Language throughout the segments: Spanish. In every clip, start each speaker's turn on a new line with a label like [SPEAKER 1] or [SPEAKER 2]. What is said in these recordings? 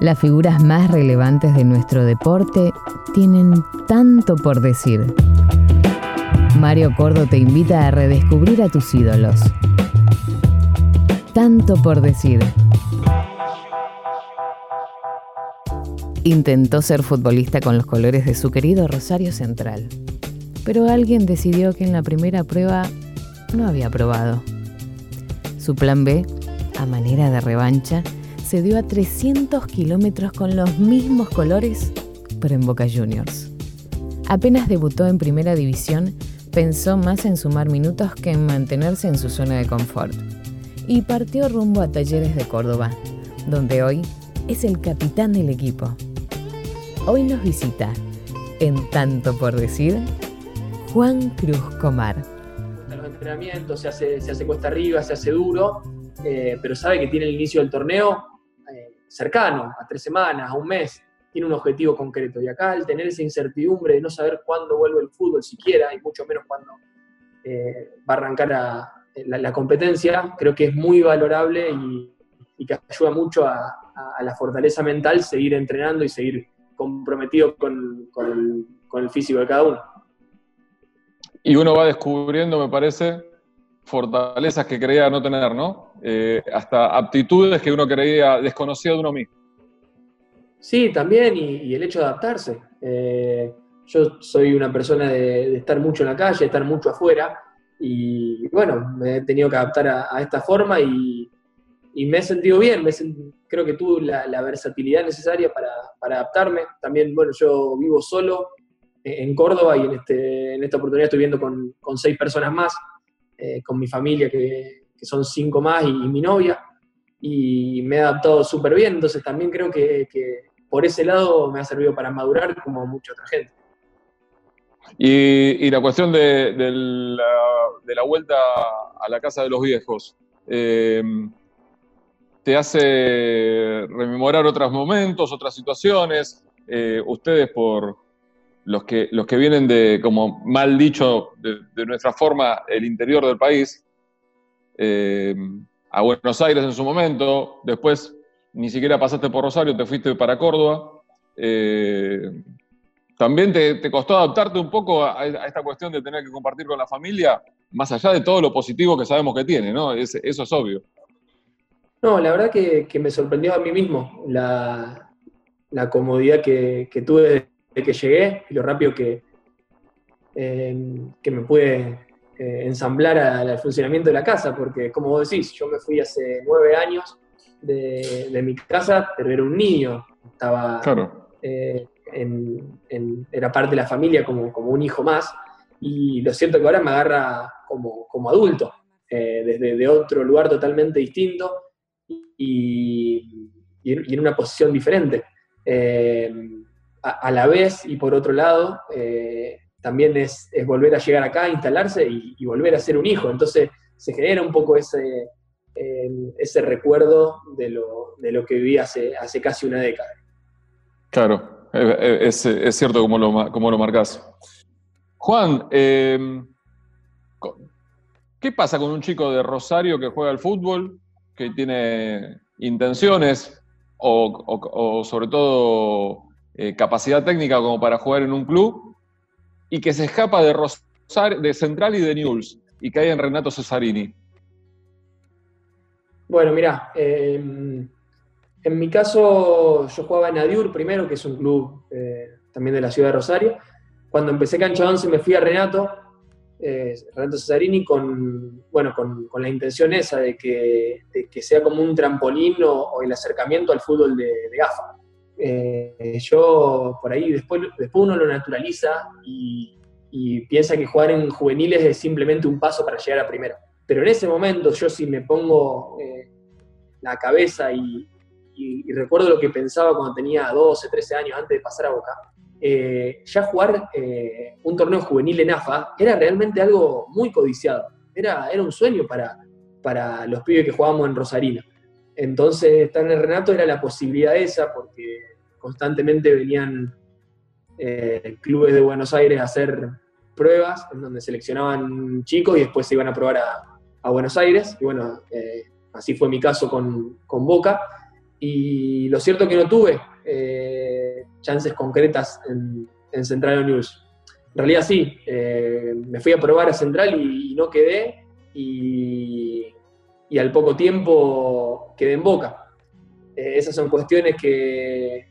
[SPEAKER 1] Las figuras más relevantes de nuestro deporte tienen tanto por decir. Mario Cordo te invita a redescubrir a tus ídolos. Tanto por decir. Intentó ser futbolista con los colores de su querido Rosario Central, pero alguien decidió que en la primera prueba no había probado. Su plan B, a manera de revancha, dio a 300 kilómetros con los mismos colores, pero en Boca Juniors. Apenas debutó en primera división, pensó más en sumar minutos que en mantenerse en su zona de confort. Y partió rumbo a Talleres de Córdoba, donde hoy es el capitán del equipo. Hoy nos visita, en tanto por decir, Juan Cruz Comar.
[SPEAKER 2] Los entrenamientos se hace, se hace cuesta arriba, se hace duro, eh, pero sabe que tiene el inicio del torneo cercano, a tres semanas, a un mes, tiene un objetivo concreto. Y acá, al tener esa incertidumbre de no saber cuándo vuelve el fútbol siquiera, y mucho menos cuándo eh, va a arrancar la, competencia, creo que es muy valorable y, que ayuda mucho a, la fortaleza mental seguir entrenando y seguir comprometido con, el, físico de cada uno.
[SPEAKER 3] Y uno va descubriendo, me parece, fortalezas que creía no tener, ¿no? Eh, hasta aptitudes que uno creía desconocido de uno mismo.
[SPEAKER 2] Sí, también, y, el hecho de adaptarse. Eh, yo soy una persona de, estar mucho en la calle, de estar mucho afuera, y bueno, me he tenido que adaptar a, esta forma y, me he sentido bien, creo que tuve la, versatilidad necesaria para, adaptarme. También, bueno, yo vivo solo en Córdoba y en, este, esta oportunidad estoy viviendo con, con seis personas más, eh, con mi familia, que, son cinco más, y, mi novia, y me he adaptado súper bien, entonces también creo que, por ese lado me ha servido para madurar como mucha otra gente.
[SPEAKER 3] Y, la cuestión de, la, vuelta a la casa de los viejos, eh, ¿te hace rememorar otros momentos, otras situaciones? Eh, ustedes por, los que, los que vienen de, como mal dicho, de, nuestra forma, el interior del país, eh, a Buenos Aires en su momento, después ni siquiera pasaste por Rosario, te fuiste para Córdoba. Eh, ¿También te, costó adaptarte un poco a, esta cuestión de tener que compartir con la familia, más allá de todo lo positivo que sabemos que tiene, ¿no? eso es obvio.
[SPEAKER 2] No, la verdad que, me sorprendió a mí mismo la, comodidad que, que tuve que llegué y lo rápido que, eh, que me pude eh, ensamblar al funcionamiento de la casa, porque como vos decís, yo me fui hace nueve años de, mi casa, pero era un niño, estaba eh, era parte de la familia como, como, un hijo más, y lo cierto que ahora me agarra como, como adulto, desde de otro lugar totalmente distinto y, y, en, una posición diferente a, la vez y por otro lado, eh, también es, volver a llegar acá, instalarse y, volver a ser un hijo. Entonces se genera un poco ese, ese recuerdo de lo, de lo, que viví hace, hace casi una década.
[SPEAKER 3] Claro, es, es cierto como lo, como lo marcás. Juan, em, ¿qué pasa con un chico de Rosario que juega al fútbol, que tiene intenciones o, o sobre todo eh, capacidad técnica como para jugar en un club y que se escapa de, de Central y de Newell's y cae en Renato Cesarini?
[SPEAKER 2] Bueno, mira, em, en mi caso yo jugaba en Adiur primero, que es un club eh, también de la ciudad de Rosario. Cuando empecé cancha 11 me fui a Renato, eh, Renato Cesarini, con, bueno, con, la intención esa de que, sea como un trampolín o, el acercamiento al fútbol de, de AFA. Eh, yo por ahí después, después uno lo naturaliza y, piensa que jugar en juveniles es simplemente un paso para llegar a primero. Pero en ese momento yo si me pongo eh, la cabeza y, recuerdo lo que pensaba cuando tenía 12, 13 años antes de pasar a Boca, eh, ya jugar un torneo juvenil en AFA era realmente algo muy codiciado. Era, era un sueño para, para los pibes que jugábamos en Rosarino. Entonces, estar en el Renato era la posibilidad esa, porque constantemente venían eh, clubes de Buenos Aires a hacer pruebas en donde seleccionaban chicos y después se iban a probar a, Buenos Aires. Y bueno, eh, así fue mi caso con, Boca. y lo cierto que no tuve eh, chances concretas en, Central News. En realidad sí, me fui a probar a Central y, no quedé y, al poco tiempo quedé en Boca. esas son cuestiones que,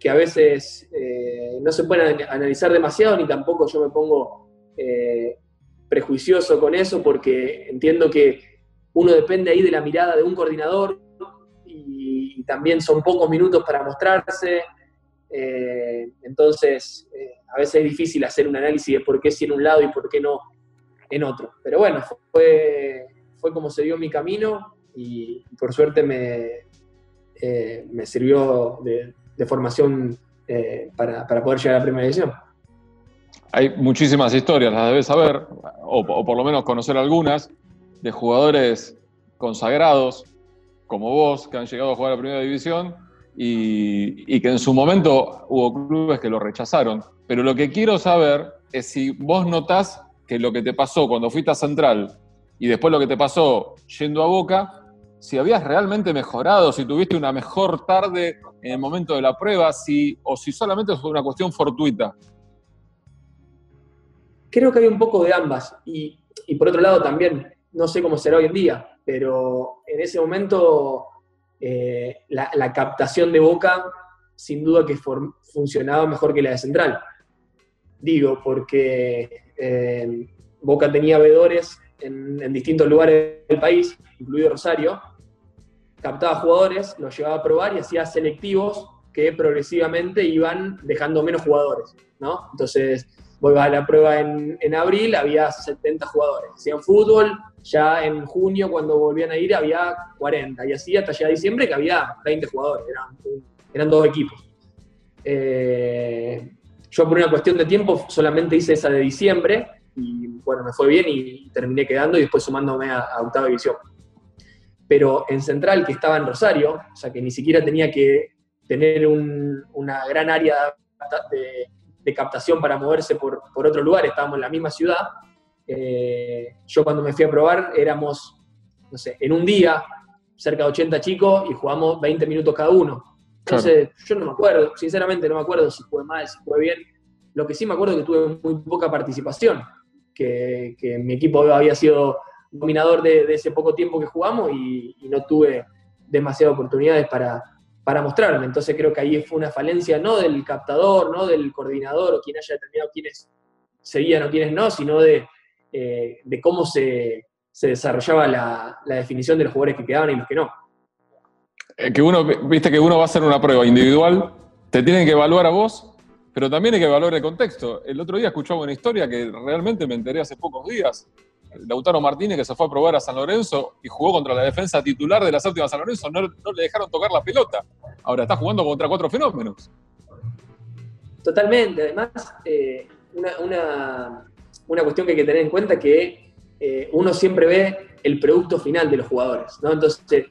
[SPEAKER 2] que a veces no se pueden analizar demasiado ni tampoco yo me pongo prejuicioso con eso porque entiendo que uno depende ahí de la mirada de un coordinador y, también son pocos minutos para mostrarse. Eh, entonces, eh, a veces es difícil hacer un análisis de por qué sí en un lado y por qué no en otro. Pero bueno, fue, fue como se dio mi camino y por suerte me, eh, me sirvió de, formación para, para poder llegar a la primera división.
[SPEAKER 3] Hay muchísimas historias, las debes saber, o, por lo menos conocer algunas, de jugadores consagrados como vos, que han llegado a jugar a la primera división y, que en su momento hubo clubes que lo rechazaron. Pero lo que quiero saber es si vos notás que lo que te pasó cuando fuiste a Central y después lo que te pasó yendo a Boca, si habías realmente mejorado, si tuviste una mejor tarde en el momento de la prueba, si, o si solamente fue una cuestión fortuita
[SPEAKER 2] creo que hay un poco de ambas. Y, por otro lado también, no sé cómo será hoy en día, pero en ese momento eh, la, captación de Boca sin duda que funcionaba mejor que la de Central. Digo, porque eh, Boca tenía vedores en, distintos lugares del país, incluido Rosario, captaba jugadores, los llevaba a probar y hacía selectivos que progresivamente iban dejando menos jugadores, ¿no? Entonces, Voy a la prueba en, abril, había 70 jugadores. Hacían fútbol, ya en junio, cuando volvían a ir, había 40. Y así hasta ya diciembre, que había 20 jugadores. Eran, dos equipos. Eh, yo, por una cuestión de tiempo, solamente hice esa de diciembre. Y bueno, me fue bien y terminé quedando y después sumándome a, octava división. Pero en Central, que estaba en Rosario, o sea que ni siquiera tenía que tener una gran área de de captación para moverse por, otro lugar, estábamos en la misma ciudad. Eh, yo cuando me fui a probar éramos, no sé, en un día, cerca de 80 chicos y jugamos 20 minutos cada uno. Entonces, yo no me acuerdo, sinceramente no me acuerdo si fue mal, si fue bien. Lo que sí me acuerdo es que tuve muy poca participación, que, mi equipo había sido dominador de, ese poco tiempo que jugamos y no tuve demasiadas oportunidades para, para mostrarme. Entonces creo que ahí fue una falencia no del captador, no del coordinador o quien haya determinado quiénes seguían o quiénes no, sino de, eh, cómo se, desarrollaba la, definición de los jugadores que quedaban y los que no.
[SPEAKER 3] Eh, que uno, viste que uno va a hacer una prueba individual, te tienen que evaluar a vos, pero también hay que evaluar el contexto. El otro día escuchaba una historia que realmente me enteré hace pocos días, Lautaro Martínez que se fue a probar a San Lorenzo y jugó contra la defensa titular de la séptima San Lorenzo, no, le dejaron tocar la pelota. Ahora está jugando contra cuatro fenómenos.
[SPEAKER 2] Totalmente. Además, eh, una, cuestión que hay que tener en cuenta es que eh, uno siempre ve el producto final de los jugadores. ¿no? Entonces,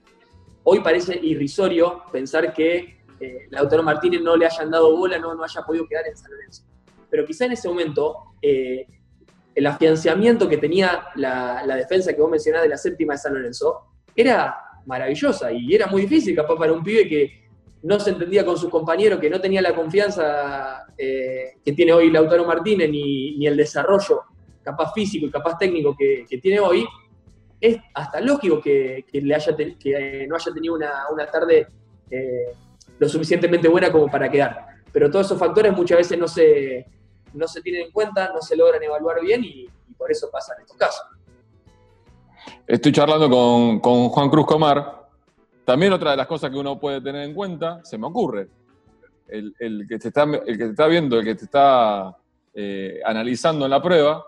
[SPEAKER 2] hoy parece irrisorio pensar que eh, Lautaro Martínez no le hayan dado bola, no, no haya podido quedar en San Lorenzo. Pero quizá en ese momento el afianciamiento que tenía la, defensa que vos mencionás de la séptima de San Lorenzo era maravillosa y era muy difícil capaz para un pibe que no se entendía con sus compañeros, que no tenía la confianza eh, que tiene hoy Lautaro Martínez ni, el desarrollo capaz físico y capaz técnico que, tiene hoy, es hasta lógico que, que no haya tenido una, tarde eh, lo suficientemente buena como para quedar. Pero todos esos factores muchas veces no se, no se tienen en cuenta, no se logran evaluar bien y, por eso pasan estos casos.
[SPEAKER 3] Estoy charlando con, Juan Cruz Comar. También otra de las cosas que uno puede tener en cuenta, se me ocurre, el, que, te está, el que te está viendo, el que te está eh, analizando en la prueba,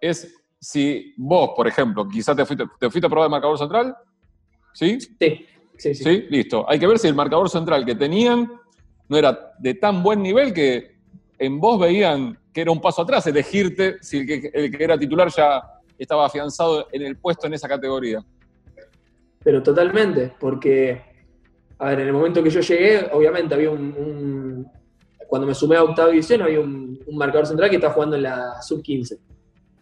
[SPEAKER 3] es si vos, por ejemplo, quizás te fuiste, te fuiste a probar el marcador central, ¿sí?
[SPEAKER 2] Sí, sí, sí.
[SPEAKER 3] ¿Sí? Listo. Hay que ver si el marcador central que tenían no era de tan buen nivel que en vos veían que era un paso atrás elegirte si el que, el que era titular ya estaba afianzado en el puesto en esa categoría.
[SPEAKER 2] Pero totalmente, porque, a ver, en el momento que yo llegué, obviamente había un, cuando me sumé a octava división, había un, marcador central que estaba jugando en la sub-15.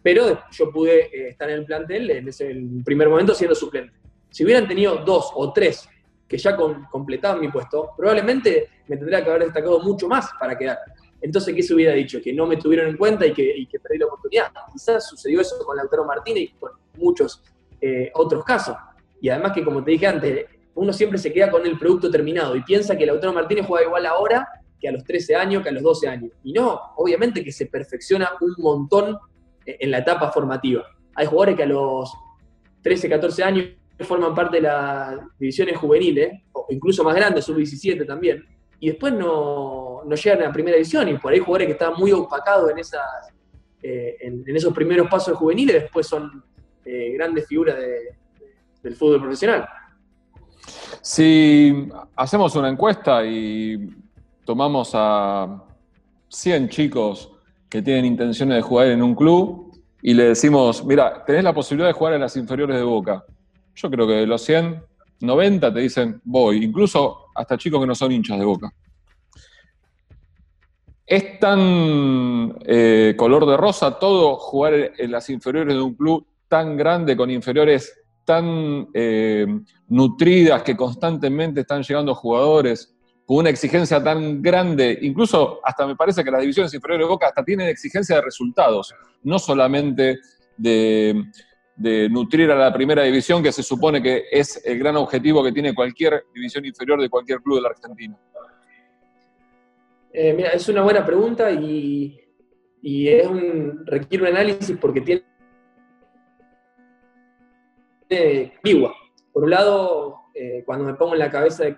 [SPEAKER 2] Pero yo pude eh, estar en el plantel en ese primer momento siendo suplente. Si hubieran tenido dos o tres que ya con, completaban mi puesto, probablemente me tendría que haber destacado mucho más para quedar. Entonces, ¿qué se hubiera dicho? Que no me tuvieron en cuenta y que, perdí la oportunidad. Quizás sucedió eso con Lautaro Martínez y con muchos eh, otros casos. Y además que, como te dije antes, uno siempre se queda con el producto terminado y piensa que Lautaro Martínez juega igual ahora que a los 13 años, que a los 12 años. Y no, obviamente que se perfecciona un montón en la etapa formativa. Hay jugadores que a los 13, 14 años forman parte de las divisiones juveniles, o incluso más grandes, sub-17 también, y después no, llegan a la primera división, y por ahí jugadores que están muy opacados en, esas, eh, en, esos primeros pasos juveniles, después son eh, grandes figuras del fútbol profesional.
[SPEAKER 3] Si hacemos una encuesta y tomamos a 100 chicos que tienen intenciones de jugar en un club y le decimos, mira, tenés la posibilidad de jugar en las inferiores de Boca. Yo creo que de los 100, 90 te dicen, voy, incluso hasta chicos que no son hinchas de Boca. Es tan eh, color de rosa todo jugar en las inferiores de un club tan grande, con inferiores tan eh, nutridas, que constantemente están llegando jugadores con una exigencia tan grande, incluso hasta me parece que las divisiones inferiores de Boca hasta tienen exigencia de resultados, no solamente de, nutrir a la primera división, que se supone que es el gran objetivo que tiene cualquier división inferior de cualquier club de la Argentina.
[SPEAKER 2] Eh, mira, es una buena pregunta y, es un, requiere un análisis porque tiene ambigua. Por un lado, eh, cuando me pongo en la cabeza de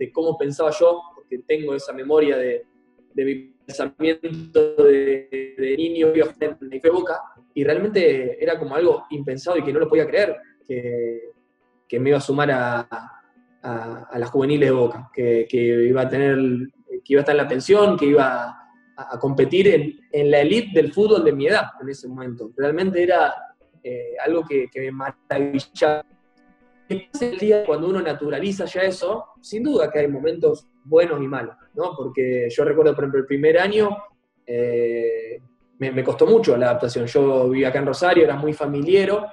[SPEAKER 2] de cómo pensaba yo, porque tengo esa memoria de, mi pensamiento de, niño en la Boca, y realmente era como algo impensado y que no lo podía creer, que, me iba a sumar a, las juveniles de Boca, que, iba a tener, que iba a estar en la pensión, que iba a, competir en, la elite del fútbol de mi edad en ese momento. Realmente era eh, algo que, que me maravillaba el día cuando uno naturaliza ya eso, sin duda que hay momentos buenos y malos, ¿no? Porque yo recuerdo, por ejemplo, el primer año eh, me, costó mucho la adaptación. Yo vivía acá en Rosario, era muy familiero,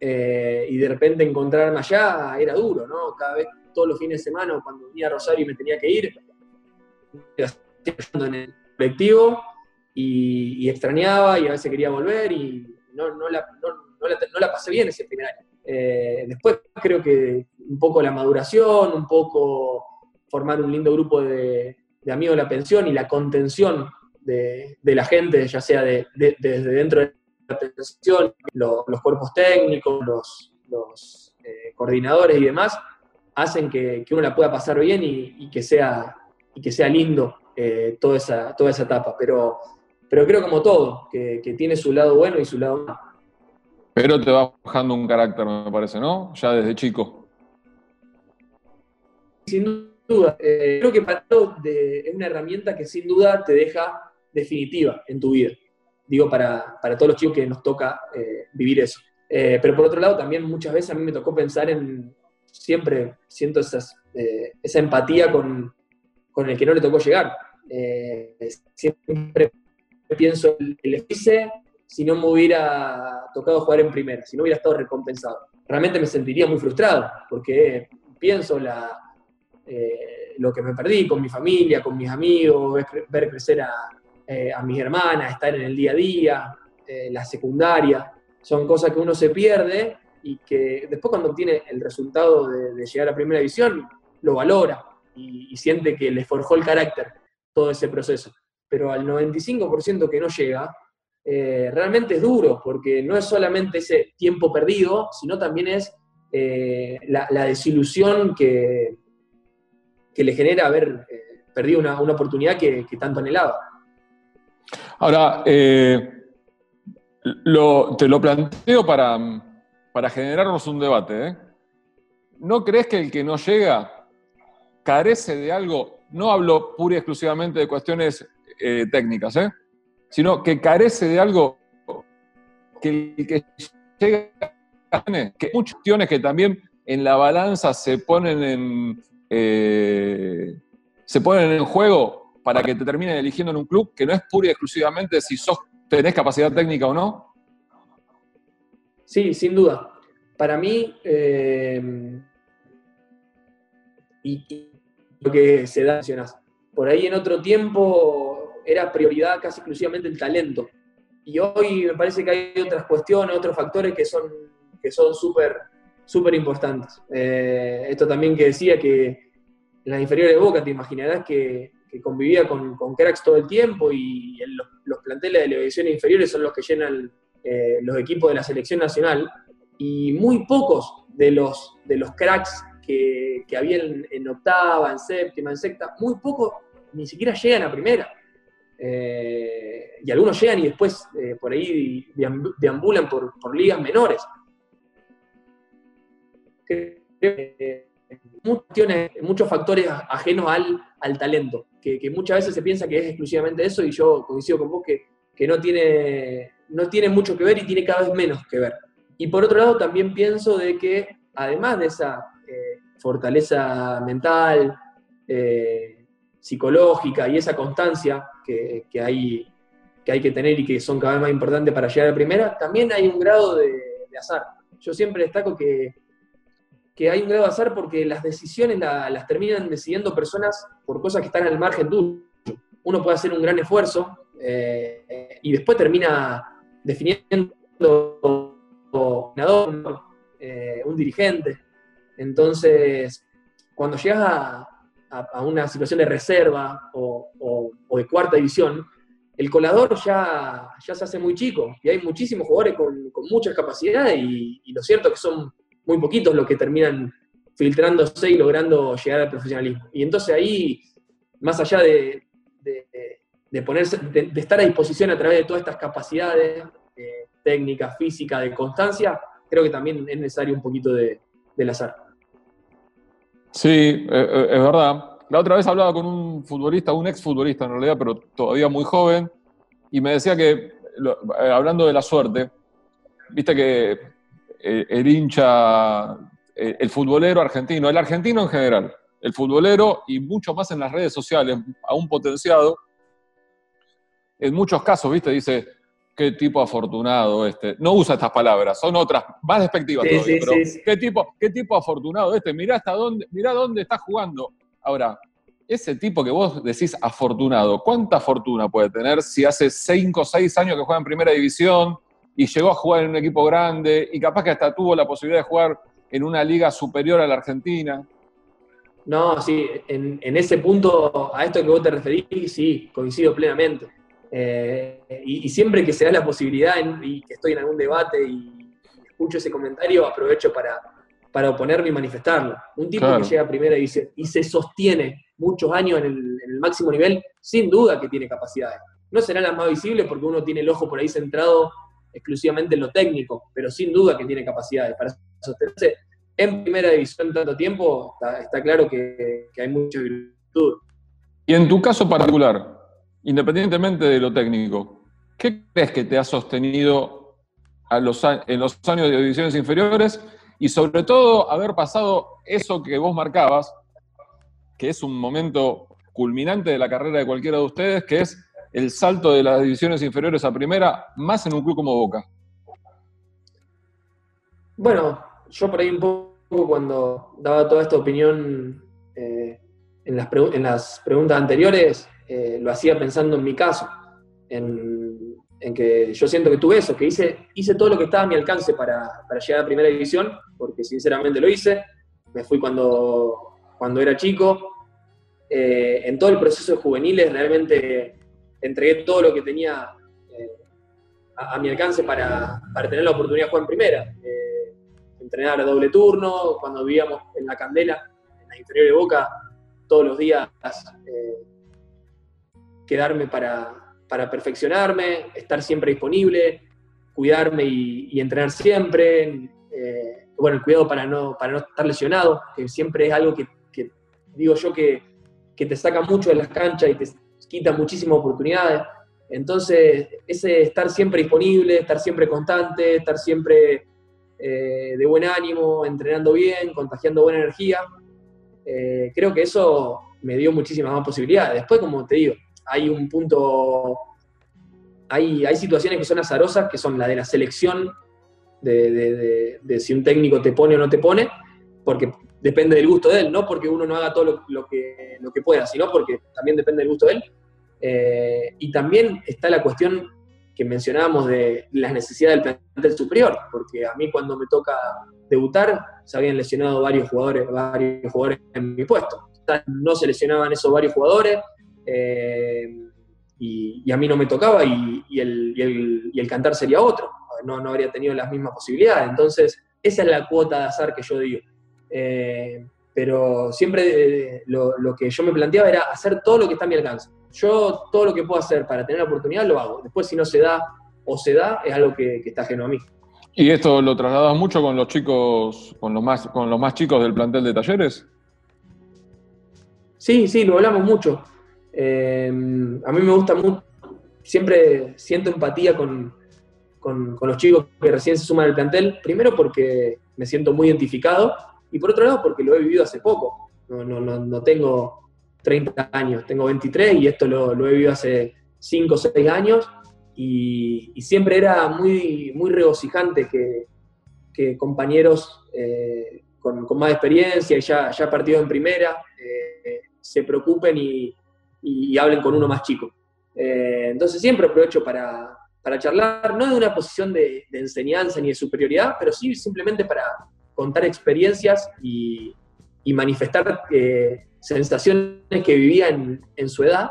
[SPEAKER 2] eh, y de repente encontrarme allá era duro, ¿no? Cada vez, todos los fines de semana, cuando venía a Rosario y me tenía que ir, en el colectivo y, extrañaba y a veces quería volver y no, la, pasé bien ese primer año. Eh, después creo que un poco la maduración, un poco formar un lindo grupo de, amigos de la pensión y la contención de, la gente, ya sea desde dentro de la pensión, los cuerpos técnicos, los, eh, coordinadores y demás, hacen que, uno la pueda pasar bien y, que, sea, y que sea lindo eh, toda, esa, toda esa etapa. Pero, pero creo como todo, que, que tiene su lado bueno y su lado malo.
[SPEAKER 3] Pero te va bajando un carácter, me parece, ¿no? Ya desde chico.
[SPEAKER 2] Sin duda. Eh, creo que para de, es una herramienta que sin duda te deja definitiva en tu vida. Digo, para, todos los chicos que nos toca eh, vivir eso. Eh, pero por otro lado, también muchas veces a mí me tocó pensar en, siempre siento esas, esa empatía con, el que no le tocó llegar. siempre pienso, el hice si no me hubiera tocado jugar en primera, si no hubiera estado recompensado. Realmente me sentiría muy frustrado, porque pienso la, eh, lo que me perdí con mi familia, con mis amigos, ver, crecer eh, a, mis hermanas, estar en el día a día, eh, la secundaria, son cosas que uno se pierde y que después cuando obtiene el resultado de, llegar a primera división, lo valora y, siente que le forjó el carácter todo ese proceso. Pero al 95% que no llega, realmente es duro, porque no es solamente ese tiempo perdido, sino también es la, desilusión que, que, le genera haber eh, perdido una, oportunidad que, tanto anhelaba.
[SPEAKER 3] Ahora, te lo planteo para, para generarnos un debate. ¿No crees que el que no llega carece de algo? No hablo pura y exclusivamente de cuestiones técnicas, ¿eh? sino que carece de algo que el que llega que muchas cuestiones que también en la balanza se ponen en eh, se ponen en juego para que te terminen eligiendo en un club que no es pura y exclusivamente si sos, tenés capacidad técnica o no?
[SPEAKER 2] Sí, sin duda. Para mí, eh, y, lo que se da, por ahí en otro tiempo era prioridad casi exclusivamente el talento. Y hoy me parece que hay otras cuestiones, otros factores que son que son súper importantes. Eh, esto también que decía que en las inferiores de Boca te imaginarás que, convivía con, cracks todo el tiempo y los, planteles de divisiones inferiores son los que llenan eh, los equipos de la selección nacional y muy pocos de los, de los cracks que, que habían en octava, en séptima, en sexta, muy pocos ni siquiera llegan a primera. Eh, y algunos llegan y después por ahí deambulan por, por ligas menores muchos factores ajenos al, al talento, que, muchas veces se piensa que es exclusivamente eso y yo coincido con vos que, no, tiene, no tiene mucho que ver y tiene cada vez menos que ver. Y por otro lado también pienso de que además de esa eh, fortaleza mental, eh, psicológica y esa constancia que, hay, que hay que tener y que son cada vez más importantes para llegar a primera, también hay un grado de, de azar. Yo siempre destaco que que hay un grado de azar porque las decisiones las terminan decidiendo personas por cosas que están al margen tuyo. Uno puede hacer un gran esfuerzo eh, y después termina definiendo un eh, un dirigente. Entonces, cuando llegas a, una situación de reserva o, de cuarta división, el colador ya, ya se hace muy chico y hay muchísimos jugadores con, muchas capacidades y, y lo cierto es que son muy poquitos los que terminan filtrándose y logrando llegar al profesionalismo. Y entonces ahí, más allá de, ponerse, de, estar a disposición a través de todas estas capacidades eh, técnicas, físicas, de constancia, creo que también es necesario un poquito de, del azar.
[SPEAKER 3] Sí, eh, eh, es verdad. La otra vez hablaba con un futbolista, un exfutbolista en realidad, pero todavía muy joven, y me decía que, hablando de la suerte, viste que el hincha, eh, el futbolero argentino, el argentino en general, el futbolero y mucho más en las redes sociales, aún potenciado, en muchos casos, ¿viste? Dice, qué tipo afortunado este. No usa estas palabras, son otras, más despectivas todavía, pero ¿qué, tipo, qué tipo afortunado este, mirá hasta dónde, mirá dónde está jugando. Ahora, ese tipo que vos decís afortunado, ¿cuánta fortuna puede tener si hace 5 o 6 años que juega en primera división, y llegó a jugar en un equipo grande y capaz que hasta tuvo la posibilidad de jugar en una liga superior a la Argentina.
[SPEAKER 2] No, sí, en, ese punto, a esto que vos te referís, sí, coincido plenamente. Eh, y, siempre que se da la posibilidad y que estoy en algún debate y escucho ese comentario, aprovecho para, para oponerme y manifestarlo. Un tipo que llega a primera y se, y se sostiene muchos años en el, en el máximo nivel, sin duda que tiene capacidades. No serán las más visibles porque uno tiene el ojo por ahí centrado exclusivamente en lo técnico, pero sin duda que tiene capacidades para sostenerse en primera división tanto tiempo, está, claro que, hay mucha virtud.
[SPEAKER 3] Y en tu caso particular, independientemente de lo técnico, ¿qué crees que te ha sostenido a los, en los años de divisiones inferiores y sobre todo haber pasado eso que vos marcabas, que es un momento culminante de la carrera de cualquiera de ustedes, que es el salto de las divisiones inferiores a primera, más en un club como Boca?
[SPEAKER 2] Bueno, yo por ahí un poco cuando daba toda esta opinión eh, en, las preguntas anteriores, eh, lo hacía pensando en mi caso, en, que yo siento que tuve eso, que hice, hice todo lo que estaba a mi alcance para, llegar a primera división, porque sinceramente lo hice, me fui cuando, cuando era chico, eh, en todo el proceso de juveniles realmente entregué todo lo que tenía eh, a, mi alcance para, tener la oportunidad de jugar en primera. Eh, entrenar a doble turno, cuando vivíamos en la Candela, en la interior de Boca, todos los días eh, quedarme para, perfeccionarme, estar siempre disponible, cuidarme y, entrenar siempre. bueno, el cuidado para no, para no estar lesionado, que siempre es algo que, digo yo que, que, te saca mucho de las canchas y te, quita muchísimas oportunidades. Entonces, ese estar siempre disponible, estar siempre constante, estar siempre eh, de buen ánimo, entrenando bien, contagiando buena energía, eh, creo que eso me dio muchísimas más posibilidades. Después, como te digo, hay un punto, hay, hay situaciones que son azarosas, que son la de la selección, de, si un técnico te pone o no te pone, porque depende del gusto de él, no porque uno no haga todo lo, que, lo que pueda, sino porque también depende del gusto de él. Eh, y también está la cuestión que mencionábamos de las necesidades del plantel superior, porque a mí cuando me toca debutar se habían lesionado varios jugadores, varios jugadores en mi puesto. No se lesionaban esos varios jugadores eh, y, a mí no me tocaba y, el, cantar sería otro, no, no habría tenido las mismas posibilidades. Entonces, esa es la cuota de azar que yo digo. Eh, pero siempre lo, que yo me planteaba era hacer todo lo que está a mi alcance. Yo todo lo que puedo hacer para tener la oportunidad lo hago. Después si no se da o se da, es algo que, está ajeno a mí.
[SPEAKER 3] ¿Y esto lo trasladas mucho con los chicos, con los más, con los más chicos del plantel de talleres?
[SPEAKER 2] Sí, sí, lo hablamos mucho. Eh, a mí me gusta mucho, siempre siento empatía con, con, los chicos que recién se suman al plantel, primero porque me siento muy identificado y por otro lado porque lo he vivido hace poco. No, no, no, no tengo 30 años, tengo 23 y esto lo, he vivido hace 5 o 6 años y, siempre era muy, muy regocijante que, compañeros eh, con, más experiencia y ya, ya partido en primera eh, se preocupen y, hablen con uno más chico. Eh, entonces siempre aprovecho para, charlar, no de una posición de, de, enseñanza ni de superioridad, pero sí simplemente para contar experiencias y, y manifestar sensaciones que vivía en, su edad,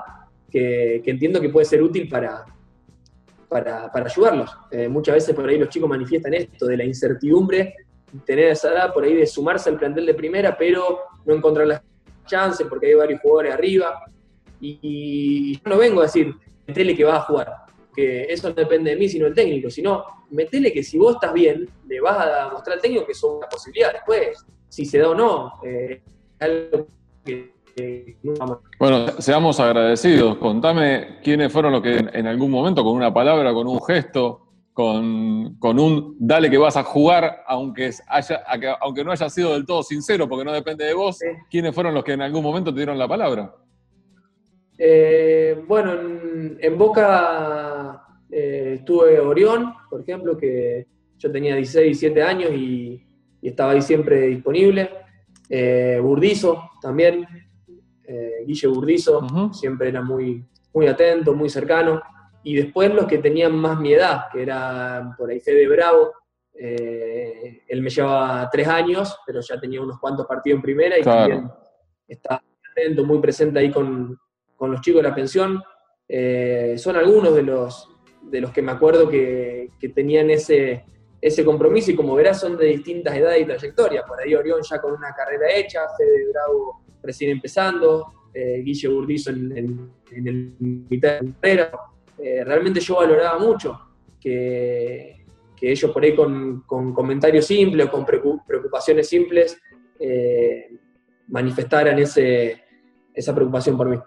[SPEAKER 2] que, entiendo que puede ser útil para, para, ayudarlos. Eh, muchas veces por ahí los chicos manifiestan esto, de la incertidumbre, tener esa edad por ahí de sumarse al plantel de primera, pero no encontrar las chances porque hay varios jugadores arriba. Y, yo no vengo a decir, metele que vas a jugar, que eso no depende de mí, sino del técnico, sino metele que si vos estás bien, le vas a mostrar al técnico que es una posibilidad. Después, si se da o no, eh, algo
[SPEAKER 3] bueno, seamos agradecidos. Contame quiénes fueron los que en algún momento, con una palabra, con un gesto, con, un dale que vas a jugar, aunque, haya, aunque no haya sido del todo sincero, porque no depende de vos, ¿quiénes fueron los que en algún momento te dieron la palabra?
[SPEAKER 2] Eh, bueno, en, Boca eh, estuve Orión, por ejemplo, que yo tenía 16, 17 años y, estaba ahí siempre disponible. Eh, Burdizo también, eh, Guille Burdizo, siempre era muy, muy atento, muy cercano. Y después los que tenían más mi edad, que era por ahí Fede Bravo, eh, él me llevaba tres años, pero ya tenía unos cuantos partidos en primera y también está atento, muy presente ahí con, los chicos de la pensión. Eh, son algunos de los, de los que me acuerdo que, tenían ese, ese compromiso y como verás son de distintas edades y trayectorias. Por ahí Orión ya con una carrera hecha, Fede Bravo recién empezando, eh, Guille Burdizo en, el mitad de la carrera. Eh, realmente yo valoraba mucho que, ellos por ahí con, comentarios simples o con preocupaciones simples eh, manifestaran ese, esa preocupación por mí.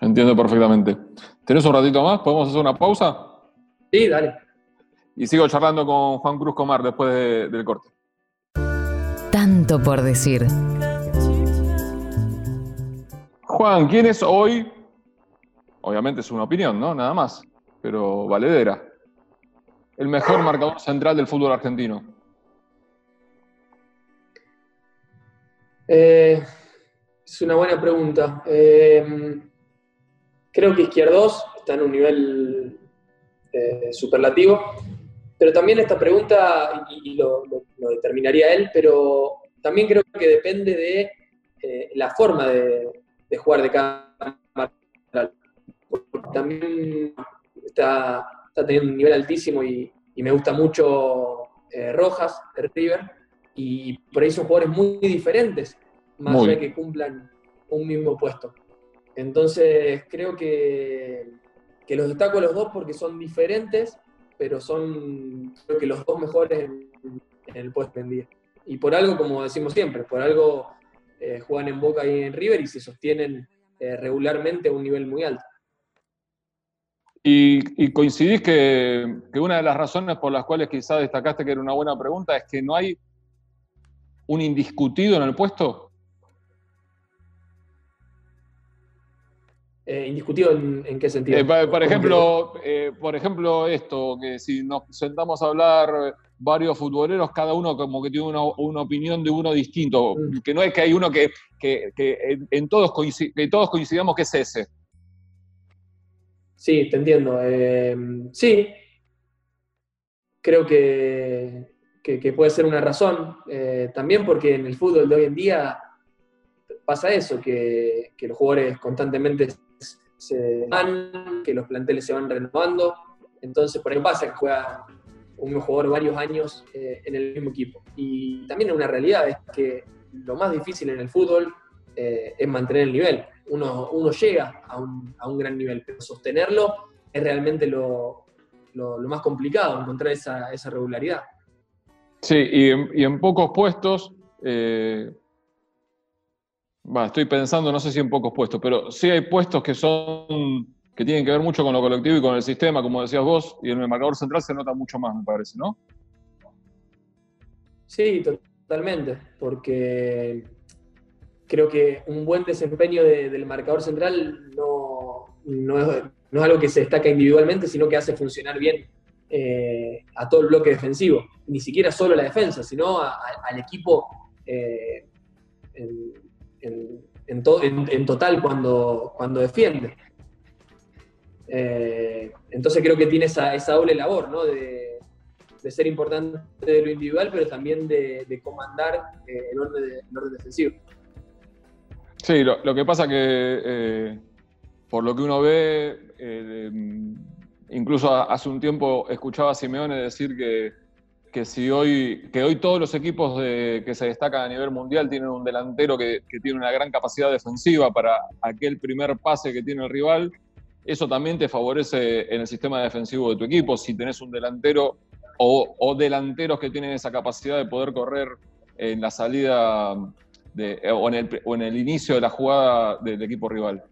[SPEAKER 3] Entiendo perfectamente. ¿Tenés un ratito más? ¿Podemos hacer una pausa?
[SPEAKER 2] Sí, dale.
[SPEAKER 3] Y sigo charlando con Juan Cruz Comar después del corte.
[SPEAKER 1] Tanto por decir.
[SPEAKER 3] Juan, ¿quién es hoy? Obviamente es una opinión, ¿no? Nada más, pero valedera. El mejor marcador central del fútbol argentino.
[SPEAKER 2] Eh, es una buena pregunta. Eh, creo que Izquierdos está en un nivel eh, superlativo, pero también esta pregunta, y, lo, determinaría él, pero también creo que depende de la forma de, de jugar de cada También está, teniendo un nivel altísimo y, me gusta mucho eh, Rojas de River. Y por ahí son jugadores muy diferentes, más allá de que cumplan un mismo puesto. Entonces creo que, que los destaco a los dos porque son diferentes, pero son creo que los dos mejores en, el puesto en día. Y por algo, como decimos siempre, por algo eh, juegan en Boca y en River y se sostienen eh, regularmente a un nivel muy alto.
[SPEAKER 3] Y, coincidís que, una de las razones por las cuales quizás destacaste que era una buena pregunta es que no hay un indiscutido en el puesto.
[SPEAKER 2] Eh, ¿Indiscutido en, qué sentido?
[SPEAKER 3] por, ejemplo, por ejemplo, esto, que si nos sentamos a hablar varios futboleros, cada uno como que tiene una, opinión de uno distinto, mm. que no es que hay uno que, en, todos, que todos coincidamos que es ese.
[SPEAKER 2] Sí, te entiendo. Eh, sí, creo que, puede ser una razón. Eh, también porque en el fútbol de hoy en día pasa eso, que, los jugadores constantemente se van, que los planteles se van renovando. Entonces, por ahí pasa que juega un jugador varios años eh, en el mismo equipo. Y también una realidad es que lo más difícil en el fútbol eh, es mantener el nivel. Uno, uno llega a un, a un, gran nivel, pero sostenerlo es realmente lo, lo, más complicado, encontrar esa, esa regularidad.
[SPEAKER 3] Sí, y en, y en pocos puestos, eh, estoy pensando, no sé si en pocos puestos, pero sí hay puestos que son que tienen que ver mucho con lo colectivo y con el sistema, como decías vos, y en el marcador central se nota mucho más, me parece, ¿no?
[SPEAKER 2] Sí, totalmente, porque creo que un buen desempeño del marcador central no, es, algo que se destaca individualmente, sino que hace funcionar bien eh, a todo el bloque defensivo. Ni siquiera solo a la defensa, sino al equipo eh, total cuando, cuando defiende. Eh, entonces creo que tiene esa, doble labor, ¿no? De, ser importante de lo individual, pero también de, comandar el, orden defensivo.
[SPEAKER 3] Sí, lo, que pasa que eh, por lo que uno ve, eh, incluso hace un tiempo escuchaba a Simeone decir que, que si hoy, que hoy todos los equipos que se destacan a nivel mundial tienen un delantero que, tiene una gran capacidad defensiva para aquel primer pase que tiene el rival, eso también te favorece en el sistema defensivo de tu equipo. Si tenés un delantero o, o delanteros que tienen esa capacidad de poder correr en la salida eh, o, en el, inicio de la jugada del equipo rival.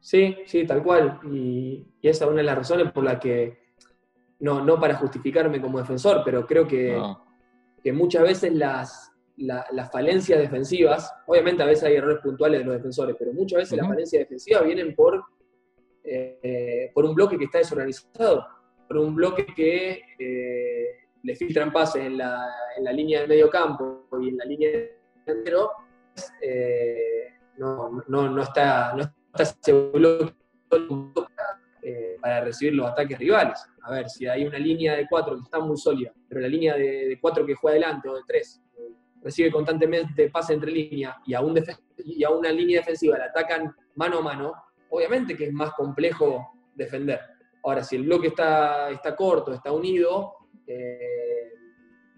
[SPEAKER 2] Sí, sí, tal cual. Y, esa es una de las razones por las que, no, no para justificarme como defensor, pero creo que, que muchas veces las, las falencias defensivas, obviamente a veces hay errores puntuales de los defensores, pero muchas veces las falencias defensivas vienen por, eh, por un bloque que está desorganizado, por un bloque que eh, le filtran pases en la, en la línea del medio campo y en la línea delantero, eh, no, no, no, está, no está seguro eh, para recibir los ataques rivales. A ver, si hay una línea de cuatro que está muy sólida, pero la línea de, cuatro que juega adelante o de tres eh, recibe constantemente pase entre líneas y a, y a una línea defensiva la atacan mano a mano, obviamente que es más complejo defender. Ahora, si el bloque está, está corto, está unido, eh,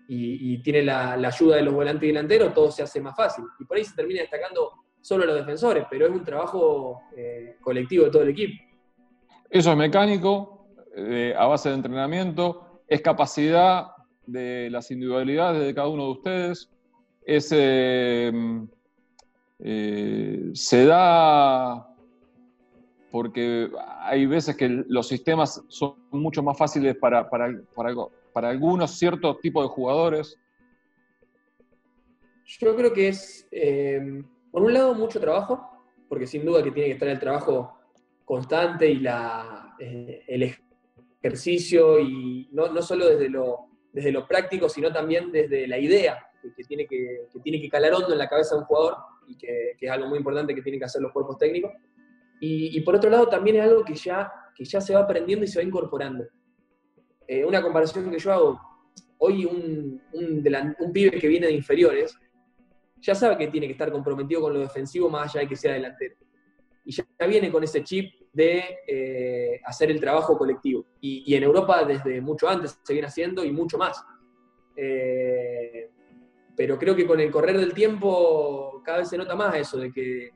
[SPEAKER 2] y, tiene la, ayuda de los volantes delanteros, todo se hace más fácil. Y por ahí se termina destacando solo los defensores, pero es un trabajo colectivo de todo el equipo.
[SPEAKER 3] Eso es mecánico, eh, a base de entrenamiento, es capacidad de las individualidades de cada uno de ustedes, es, se da porque hay veces que los sistemas son mucho más fáciles para, para, para, para algunos ciertos tipos de jugadores?
[SPEAKER 2] Yo creo que es, eh, por un lado, mucho trabajo, porque sin duda que tiene que estar el trabajo constante y la, eh, el ejercicio, y no, no, solo desde lo, desde lo práctico, sino también desde la idea que, tiene que, tiene que calar hondo en la cabeza de un jugador y que, es algo muy importante que tienen que hacer los cuerpos técnicos. Y, y, por otro lado, también es algo que ya, que ya se va aprendiendo y se va incorporando. Eh, una comparación que yo hago, hoy un, un, pibe que viene de inferiores, ya sabe que tiene que estar comprometido con lo defensivo más allá de que sea delantero. Y ya viene con ese chip de eh, hacer el trabajo colectivo. Y, en Europa desde mucho antes se viene haciendo y mucho más. Eh, pero creo que con el correr del tiempo cada vez se nota más eso de que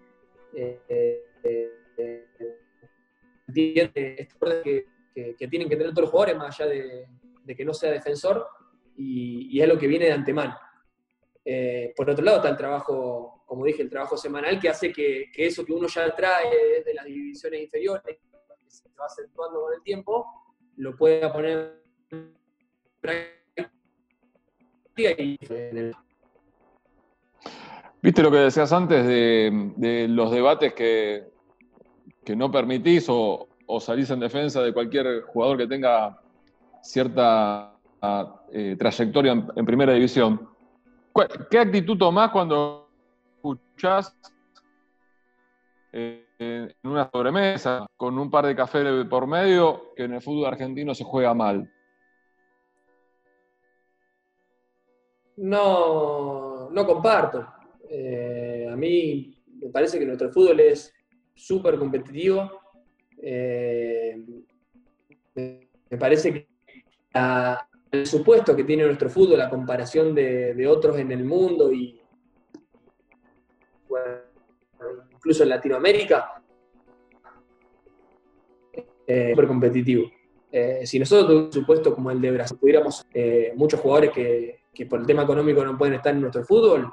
[SPEAKER 2] entiende este que que, tienen que tener todos los jugadores, más allá de, que no sea defensor, y, es lo que viene de antemano. Eh, por otro lado está el trabajo, como dije, el trabajo semanal que hace que, eso que uno ya trae de las divisiones inferiores, que se va acentuando con el tiempo, lo pueda poner en práctica
[SPEAKER 3] ¿Viste lo que decías antes de, los debates que, que no permitís o, o salís en defensa de cualquier jugador que tenga cierta eh, trayectoria en, primera división. ¿Qué actitud tomás cuando escuchás eh, en una sobremesa con un par de café por medio que en el fútbol argentino se juega mal?
[SPEAKER 2] No, no comparto. Eh, a mí me parece que nuestro fútbol es súper competitivo. me parece que el supuesto que tiene nuestro fútbol, la comparación de, otros en el mundo y incluso en Latinoamérica, es súper competitivo. Eh, si nosotros un supuesto como el de Brasil, pudiéramos eh, muchos jugadores que, por el tema económico no pueden estar en nuestro fútbol,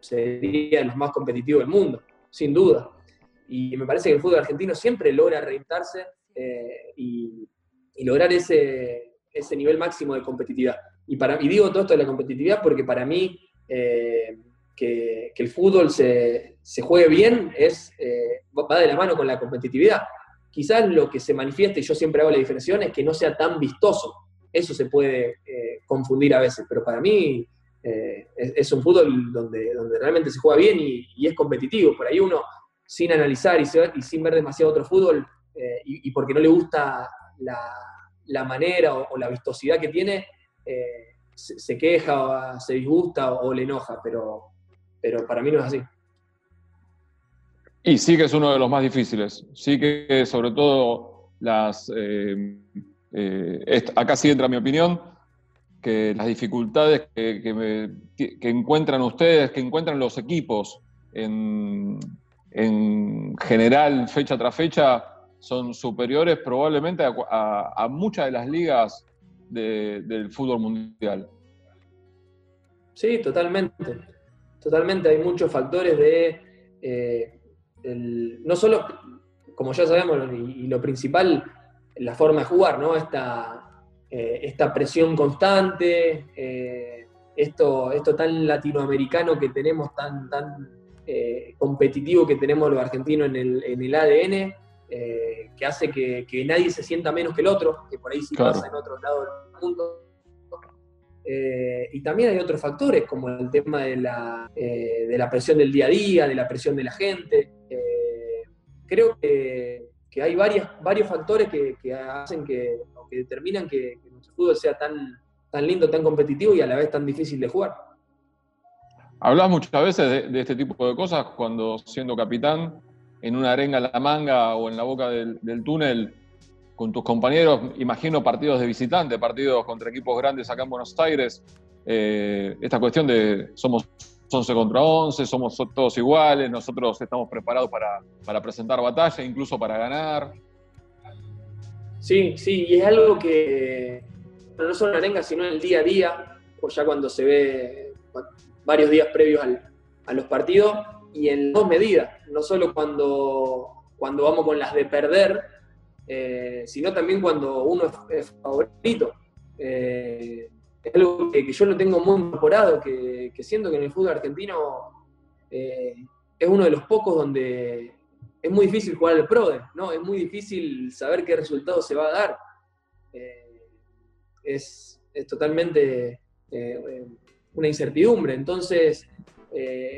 [SPEAKER 2] serían los más competitivos del mundo, sin duda. Y me parece que el fútbol argentino siempre logra reinventarse eh, y, lograr ese, nivel máximo de competitividad. Y, y digo todo esto de la competitividad porque para mí eh, que, el fútbol se, juegue bien es, eh, va de la mano con la competitividad. Quizás lo que se manifiesta, y yo siempre hago la diferenciación, es que no sea tan vistoso. Eso se puede eh, confundir a veces, pero para mí es, un fútbol donde, donde realmente se juega bien y, es competitivo. Por ahí uno, sin analizar y, sin ver demasiado otro fútbol, y, porque no le gusta la, manera o, la vistosidad que tiene, eh, se, queja, se disgusta o, le enoja, pero, pero para mí no es así.
[SPEAKER 3] Y sí que es uno de los más difíciles. Sí que sobre todo las... Eh, eh, acá sí entra mi opinión, que las dificultades que, encuentran ustedes, que encuentran los equipos en, en general, fecha tras fecha, son superiores probablemente a, muchas de las ligas del fútbol mundial.
[SPEAKER 2] Sí, totalmente. Totalmente. Hay muchos factores de. Eh, no solo, como ya sabemos, y, lo principal, la forma de jugar, ¿no? Esta, eh, esta presión constante, eh, esto, esto tan latinoamericano que tenemos, tan, tan competitivo que tenemos los argentinos en el, en el ADN, eh, que hace que, nadie se sienta menos que el otro, que por ahí sí pasa en otro lado del mundo. Eh, y también hay otros factores, como el tema de la, eh, de la presión del día a día, de la presión de la gente. creo que, hay varias, varios factores que, hacen que, o que determinan que, nuestro fútbol sea tan, tan lindo, tan competitivo y a la vez tan difícil de jugar.
[SPEAKER 3] Hablas muchas veces de, este tipo de cosas cuando siendo capitán en una arenga en la manga o en la boca del, túnel con tus compañeros, imagino partidos de visitante, partidos contra equipos grandes acá en Buenos Aires, eh, esta cuestión de somos 11 contra 11, somos todos iguales, nosotros estamos preparados para, presentar batalla, incluso para ganar.
[SPEAKER 2] Sí, sí, y es algo que no solo en arenga, sino en el día a día, o ya cuando se ve varios días previos a los partidos, y en dos medidas, no solo cuando, cuando vamos con las de perder, eh, sino también cuando uno es, favorito. Eh, es algo que, yo lo tengo muy incorporado, que, siento que en el fútbol argentino eh, es uno de los pocos donde es muy difícil jugar al PRODE, ¿no? Es muy difícil saber qué resultado se va a dar. es, es, totalmente una incertidumbre. Entonces,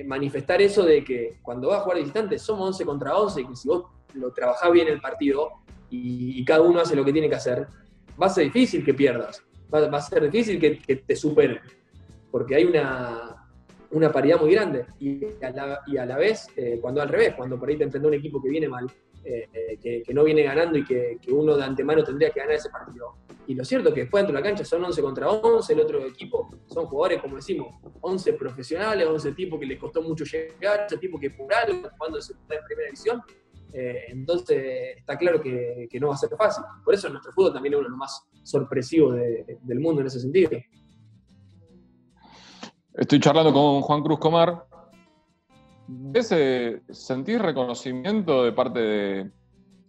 [SPEAKER 2] manifestar eso de que cuando vas a jugar distante somos 11 contra 11 y que si vos lo trabajás bien el partido y, cada uno hace lo que tiene que hacer, va a ser difícil que pierdas, va, a ser difícil que, te superen, porque hay una, una paridad muy grande y a la, y a la vez, eh, cuando al revés, cuando por ahí te enfrenta un equipo que viene mal, eh, que, no viene ganando y que, uno de antemano tendría que ganar ese partido. Y lo cierto es que después dentro de la cancha son 11 contra 11, el otro equipo son jugadores, como decimos, 11 profesionales, 11 tipos que les costó mucho llegar, 11 tipos que por algo jugando en primera división. Eh, entonces está claro que, no va a ser fácil. Por eso nuestro fútbol también es uno de los más sorpresivos del mundo en ese sentido.
[SPEAKER 3] Estoy charlando con Juan Cruz Comar, ese ¿Sentís reconocimiento de parte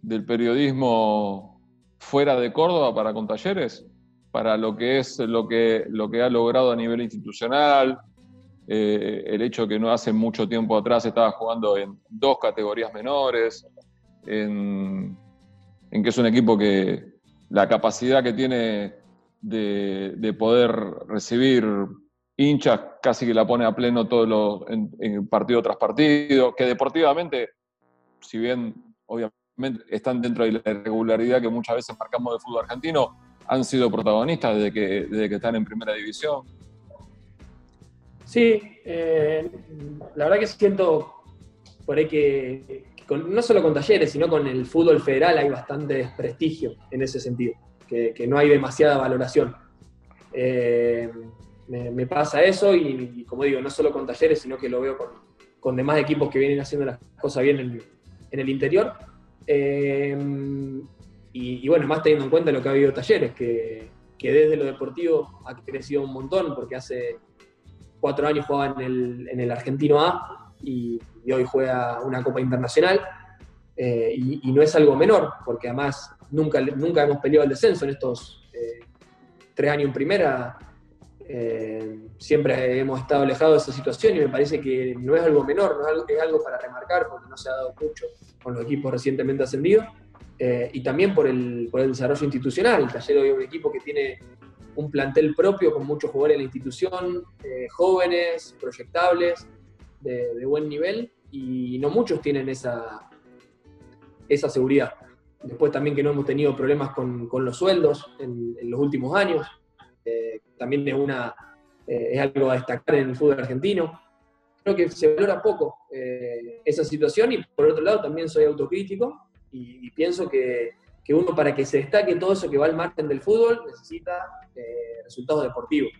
[SPEAKER 3] del periodismo fuera de Córdoba para con talleres? Para lo que es lo que ha logrado a nivel institucional, eh, el hecho que no hace mucho tiempo atrás estaba jugando en dos categorías menores, en, que es un equipo que la capacidad que tiene de, poder recibir hinchas, casi que la pone a pleno todo lo, en, partido tras partido, que deportivamente, si bien obviamente están dentro de la irregularidad que muchas veces marcamos del fútbol argentino, han sido protagonistas desde que, desde que están en primera división.
[SPEAKER 2] Sí, eh, la verdad que siento por ahí que, no solo con talleres, sino con el fútbol federal hay bastante desprestigio en ese sentido, que, no hay demasiada valoración. Eh, me, pasa eso y, como digo, no solo con talleres, sino que lo veo con, demás equipos que vienen haciendo las cosas bien en, el interior. Eh, y, bueno, más teniendo en cuenta lo que ha habido talleres, que, que desde lo deportivo ha crecido un montón, porque hace cuatro años jugaba en el, en el Argentino A y, hoy juega una Copa Internacional. Eh, y, no es algo menor, porque además nunca, nunca hemos peleado el descenso en estos eh, tres años en primera. Eh, siempre hemos estado alejados de esa situación y me parece que no es algo menor, no es algo, es para remarcar porque no se ha dado mucho con los equipos recientemente ascendidos. y también por el, por el desarrollo institucional. Ayer hoy un equipo que tiene un plantel propio con muchos jugadores en la institución, eh, jóvenes, proyectables, de, buen nivel, y no muchos tienen esa, esa seguridad. Después también que no hemos tenido problemas con, los sueldos en, los últimos años, eh, también es, una, eh, es algo a destacar en el fútbol argentino. Creo que se valora poco esa situación y por otro lado también soy autocrítico y pienso que que uno para que se destaque todo eso que va al margen del fútbol necesita eh, resultados deportivos.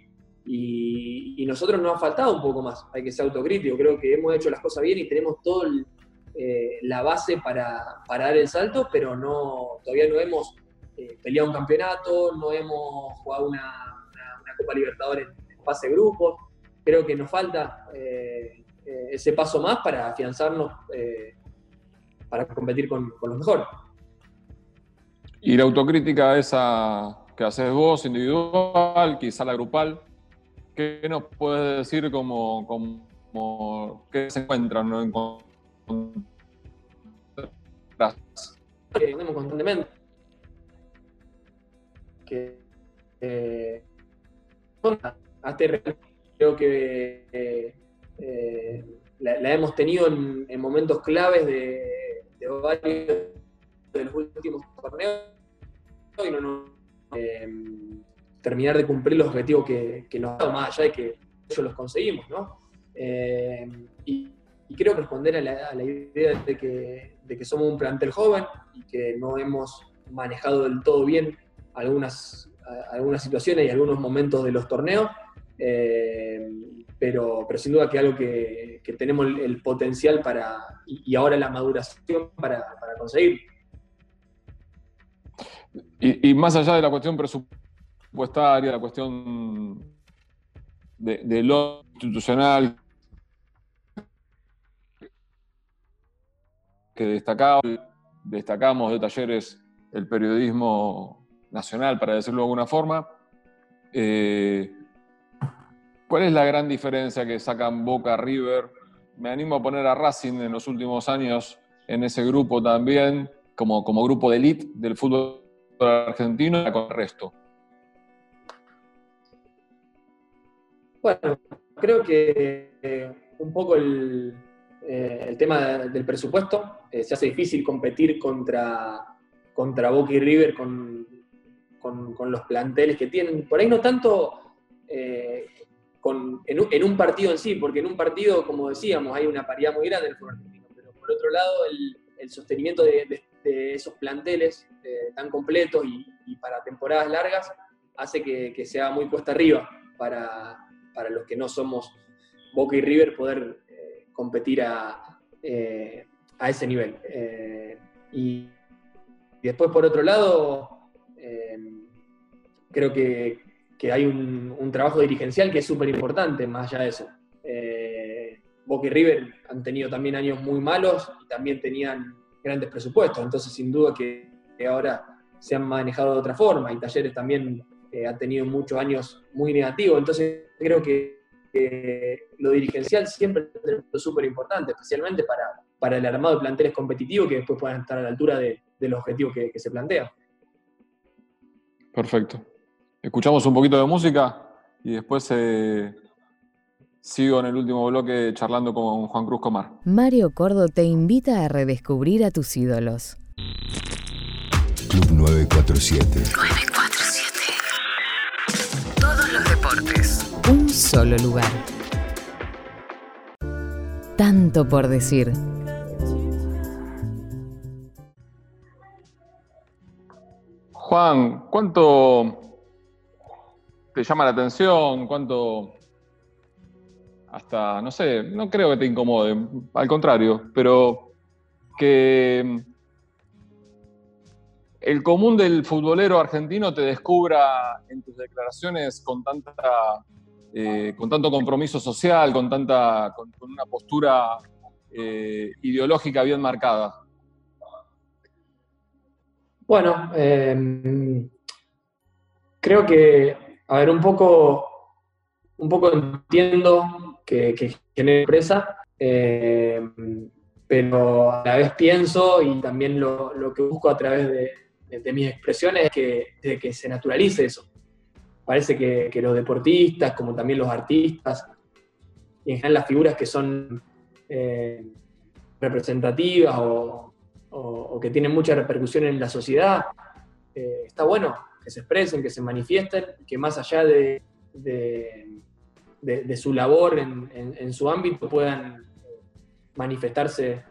[SPEAKER 2] Y, nosotros nos ha faltado un poco más, hay que ser autocrítico, creo que hemos hecho las cosas bien y tenemos toda eh, la base para, dar el salto, pero no, todavía no hemos eh, peleado un campeonato, no hemos jugado una, Copa Libertadores en fase grupos, creo que nos falta ese paso más para afianzarnos, para competir con los mejores.
[SPEAKER 3] Y la autocrítica esa que haces vos, individual, quizá la grupal, ¿qué nos puedes decir como, como qué se encuentran? ¿no?
[SPEAKER 2] Tenemos constantemente que eh, creo que eh, la, hemos tenido en, momentos claves de, de varios de los últimos torneos y no, em, terminar de cumplir los objetivos que, nos ha dado, más allá de que ellos los conseguimos, ¿no? Em, y, quiero responder a la, idea de que, somos un plantel joven y que no hemos manejado del todo bien algunas, algunas situaciones y algunos momentos de los torneos, em, pero, pero sin duda que algo que, tenemos el, potencial para, y, ahora la maduración para, para conseguir.
[SPEAKER 3] Y, más allá de la cuestión presupuestaria, la cuestión de, lo institucional que destacamos, destacamos de talleres el periodismo nacional, para decirlo de alguna forma. Eh, ¿Cuál es la gran diferencia que sacan Boca River? Me animo a poner a Racing en los últimos años en ese grupo también, como, como grupo de elite del fútbol argentino con el resto?
[SPEAKER 2] Bueno, creo que eh, un poco el, eh, tema del presupuesto eh, se hace difícil competir contra, contra Boca y River con, con, los planteles que tienen. Por ahí no tanto con, en, un, partido en sí, porque en un partido, como decíamos, hay una paridad muy grande en el fútbol argentino, pero por otro lado el, sostenimiento de, de esos planteles eh, tan completos y, para temporadas largas hace que, sea muy cuesta arriba para, los que no somos Boca y River poder eh, competir a, eh, ese nivel. Y, después, por otro lado, creo que, hay un, un, trabajo dirigencial que es súper importante más allá de eso. Boca y River han tenido también años muy malos y también tenían grandes presupuestos, entonces sin duda que ahora se han manejado de otra forma y Talleres también eh, ha tenido muchos años muy negativos. Entonces creo que, lo dirigencial siempre es súper importante, especialmente para, para el armado de planteles competitivos que después puedan estar a la altura de, los objetivos que, se plantean.
[SPEAKER 3] Perfecto. Escuchamos un poquito de música y después eh, sigo en el último bloque charlando con Juan Cruz Comar.
[SPEAKER 1] Mario Cordo te invita a redescubrir a tus ídolos.
[SPEAKER 4] Club 947.
[SPEAKER 1] 947. Todos los deportes. Un solo lugar. Tanto por decir.
[SPEAKER 3] Juan, ¿cuánto te llama la atención? ¿Cuánto hasta, no sé, no creo que te incomode, al contrario, pero que el común del futbolero argentino te descubra en tus declaraciones con tanta eh, con tanto compromiso social, con tanta con, una postura eh, ideológica bien marcada.
[SPEAKER 2] Bueno, em, creo que, a ver, un poco, un poco entiendo que, que genere empresa, em, pero a la vez pienso y también lo, que busco a través de, mis expresiones es que, se naturalice eso. Parece que, los deportistas, como también los artistas, y en general las figuras que son eh, representativas o, que tienen mucha repercusión en la sociedad, eh, está bueno que se expresen, que se manifiesten, que más allá de, su labor en, su ámbito puedan manifestarse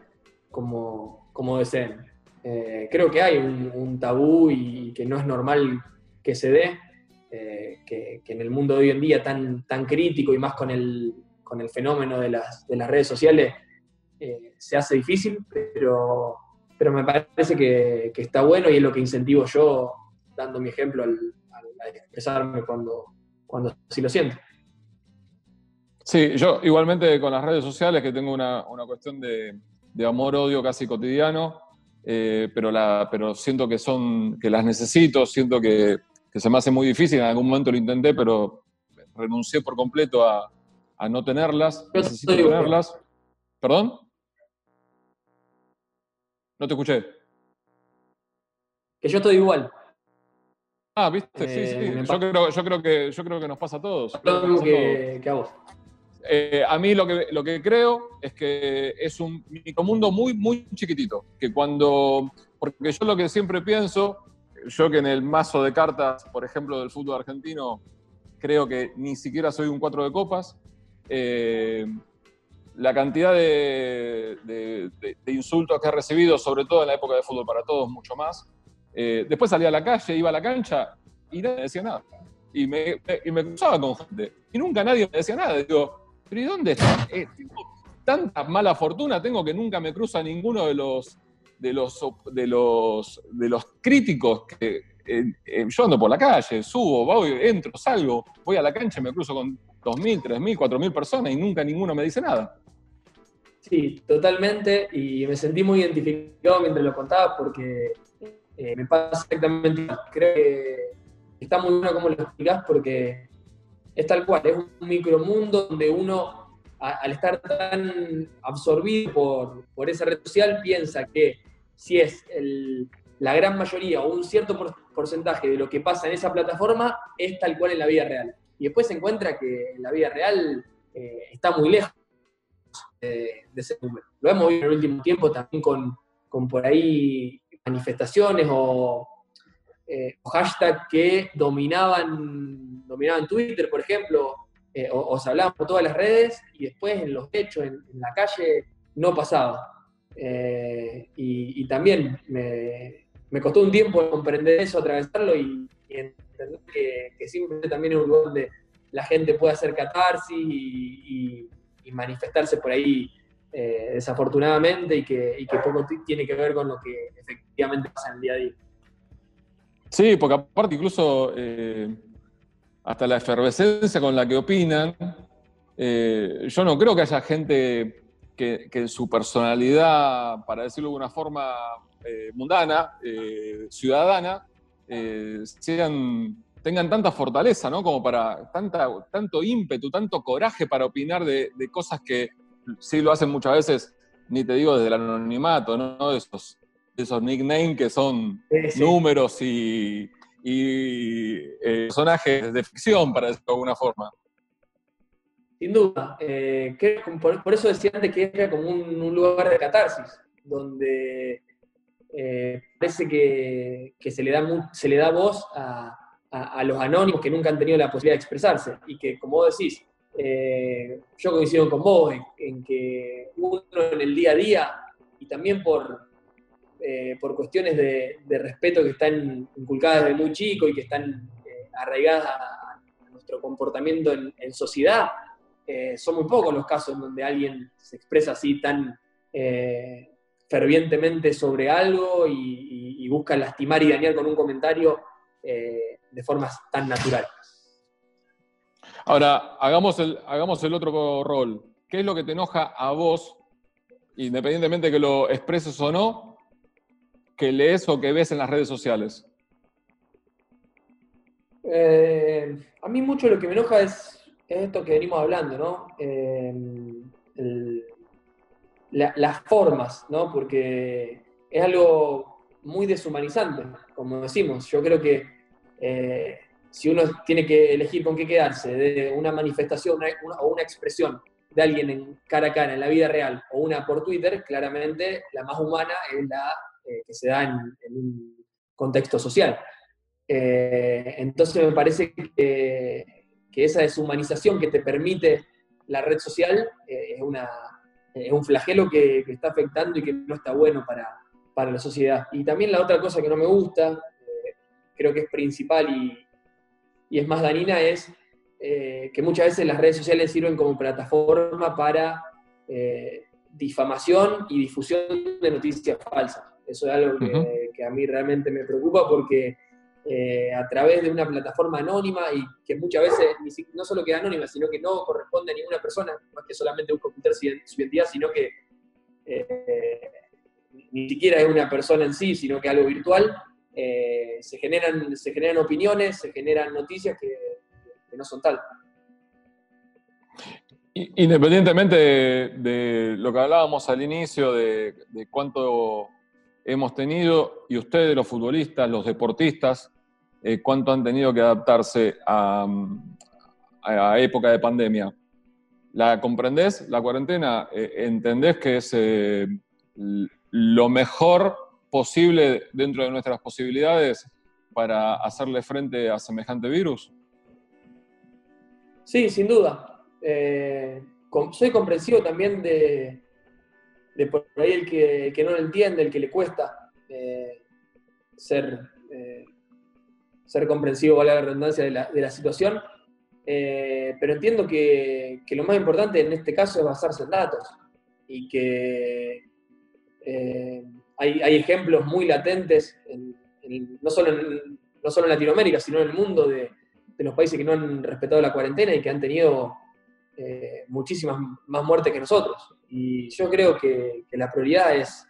[SPEAKER 2] como, como deseen. Eh, creo que hay un, tabú y que no es normal que se dé, eh, que, en el mundo de hoy en día tan, tan crítico y más con el, con el fenómeno de las, de las redes sociales, se hace difícil, pero pero me parece que, está bueno y es lo que incentivo yo, dando mi ejemplo al, expresarme cuando, cuando sí lo siento.
[SPEAKER 3] Sí, yo igualmente con las redes sociales, que tengo una, cuestión de, amor-odio casi cotidiano, eh, pero, la, pero siento que, son, que las necesito, siento que, se me hace muy difícil, en algún momento lo intenté, pero renuncié por completo a, no tenerlas, necesito tenerlas. ¿Perdón? No te escuché.
[SPEAKER 2] Que yo estoy igual.
[SPEAKER 3] Ah, viste, sí, sí. Eh, yo creo, yo, creo que, yo creo que nos pasa a todos.
[SPEAKER 2] Lo que, a vos.
[SPEAKER 3] Eh, a mí lo que, lo que creo es que es un micromundo muy, muy chiquitito. Que cuando. Porque yo lo que siempre pienso, yo que en el mazo de cartas, por ejemplo, del fútbol argentino, creo que ni siquiera soy un cuatro de copas. Eh, la cantidad de, insultos que he recibido, sobre todo en la época de fútbol para todos, mucho más. Eh, después salía a la calle, iba a la cancha y nadie me decía nada. Y me, cruzaba con gente. Y nunca nadie me decía nada. Digo, ¿pero y dónde está? Eh, tanta mala fortuna tengo que nunca me cruza ninguno de los, de los, de los, de los críticos que eh, yo ando por la calle, subo, voy, entro, salgo, voy a la cancha y me cruzo con 2.000, 3.000, 4.000 personas y nunca ninguno me dice nada.
[SPEAKER 2] Sí, totalmente, y me sentí muy identificado mientras lo contaba porque eh, me pasa exactamente Creo que está muy bueno como lo explicás porque es tal cual, es un micromundo donde uno, al estar tan absorbido por, por, esa red social, piensa que si es la gran mayoría o un cierto porcentaje de lo que pasa en esa plataforma, es tal cual en la vida real. Y después se encuentra que la vida real eh, está muy lejos de, ese número. Lo hemos visto en el último tiempo también con, con por ahí manifestaciones o, eh, hashtags que dominaban, dominaban Twitter, por ejemplo, eh, o, se hablaban por todas las redes y después en los hechos, en, la calle, no pasaba. Eh, y, también me, costó un tiempo comprender eso, atravesarlo y, entender que, simplemente también es un lugar donde la gente puede hacer catarsis y, y manifestarse por ahí eh, desafortunadamente y que, poco tiene que ver con lo que efectivamente pasa en el día a día.
[SPEAKER 3] Sí, porque aparte incluso eh, hasta la efervescencia con la que opinan, eh, yo no creo que haya gente que, que, su personalidad, para decirlo de una forma mundana, ciudadana, sean tengan tanta fortaleza, ¿no? Como para tanta, tanto ímpetu, tanto coraje para opinar de, cosas que sí lo hacen muchas veces, ni te digo desde el anonimato, ¿no? De esos, esos nicknames que son números y, y eh, personajes de ficción, para decirlo de alguna forma.
[SPEAKER 2] Sin duda. Eh, por, eso decía antes que era como un, lugar de catarsis, donde eh, parece que, se, le da, se le da voz a, los anónimos que nunca han tenido la posibilidad de expresarse. Y que, como vos decís, yo coincido con vos en, que uno en el día a día, y también por, por cuestiones de, respeto que están inculcadas desde muy chico y que están arraigadas a, nuestro comportamiento en sociedad, eh, son muy pocos los casos en donde alguien se expresa así tan eh, fervientemente sobre algo y, busca lastimar y dañar con un comentario eh, de formas tan naturales.
[SPEAKER 3] Ahora, hagamos el, hagamos el otro rol. ¿Qué es lo que te enoja a vos, independientemente que lo expreses o no, que lees o que ves en las redes sociales?
[SPEAKER 2] a mí mucho lo que me enoja es es esto que venimos hablando, ¿no? Eh, las formas, ¿no? Porque es algo muy deshumanizante, como decimos. Yo creo que eh, si uno tiene que elegir con qué quedarse, de una manifestación o una expresión de alguien en cara a cara, en la vida real, o una por Twitter, claramente la más humana es la eh, que se da en, un contexto social. entonces me parece que esa deshumanización que te permite la red social eh, es, una, un flagelo que, está afectando y que no está bueno para, para, la sociedad. Y también la otra cosa que no me gusta, eh, creo que es principal y, y es más dañina, es eh, que muchas veces las redes sociales sirven como plataforma para difamación y difusión de noticias falsas. Eso es algo que, que a mí realmente me preocupa porque eh, a través de una plataforma anónima y que muchas veces no solo queda anónima, sino que no corresponde a ninguna persona, más que solamente busca ocultar su, identidad, sino que eh, ni siquiera es una persona en sí, sino que algo virtual, eh, se, generan, se generan opiniones, se generan noticias que, no son tal.
[SPEAKER 3] Independientemente de, lo que hablábamos al inicio, de, de cuánto hemos tenido, y ustedes, los futbolistas, los deportistas, eh, cuánto han tenido que adaptarse a, época de pandemia. ¿La comprendés, la cuarentena? Eh, ¿Entendés que es eh, lo mejor posible dentro de nuestras posibilidades para hacerle frente a semejante virus?
[SPEAKER 2] Sí, sin duda. soy comprensivo también de, por ahí el que, no lo entiende, el que le cuesta ser ser comprensivo, vale la redundancia, de la, situación. Eh, pero entiendo que, lo más importante en este caso es basarse en datos y que eh, hay, ejemplos muy latentes, no, solo en, no solo en Latinoamérica, sino en el mundo de, los países que no han respetado la cuarentena y que han tenido eh, muchísimas más muertes que nosotros. Y yo creo que, la prioridad es,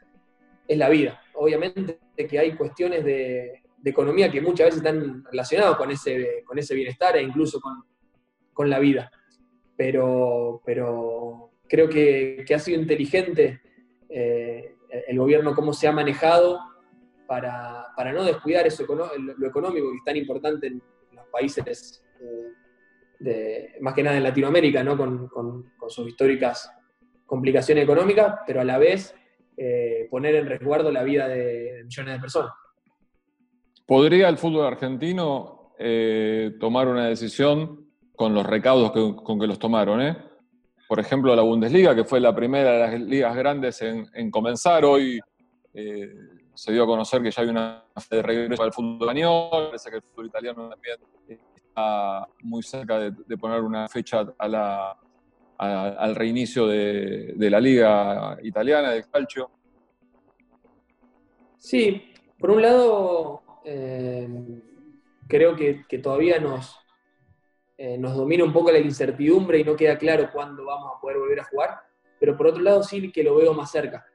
[SPEAKER 2] es la vida. Obviamente que hay cuestiones de, economía que muchas veces están relacionados con ese, con ese bienestar e incluso con, la vida. Pero, pero creo que, ha sido inteligente eh, el gobierno cómo se ha manejado para, no descuidar eso, lo económico que es tan importante en los países, eh, de, más que nada en Latinoamérica, ¿no? con, sus históricas complicaciones económicas, pero a la vez eh, poner en resguardo la vida de millones de personas.
[SPEAKER 3] ¿Podría el fútbol argentino eh, tomar una decisión con los recaudos con que los tomaron? Eh? Por ejemplo, la Bundesliga, que fue la primera de las ligas grandes en, comenzar, hoy eh, se dio a conocer que ya hay una de regreso al fútbol español, parece que el fútbol italiano también está muy cerca de, poner una fecha al reinicio de, la liga italiana de calcio.
[SPEAKER 2] Sí, por un lado eh, creo que, todavía nos, eh, nos domina un poco la incertidumbre y no queda claro cuándo vamos a poder volver a jugar, pero por otro lado sí que lo veo más cerca.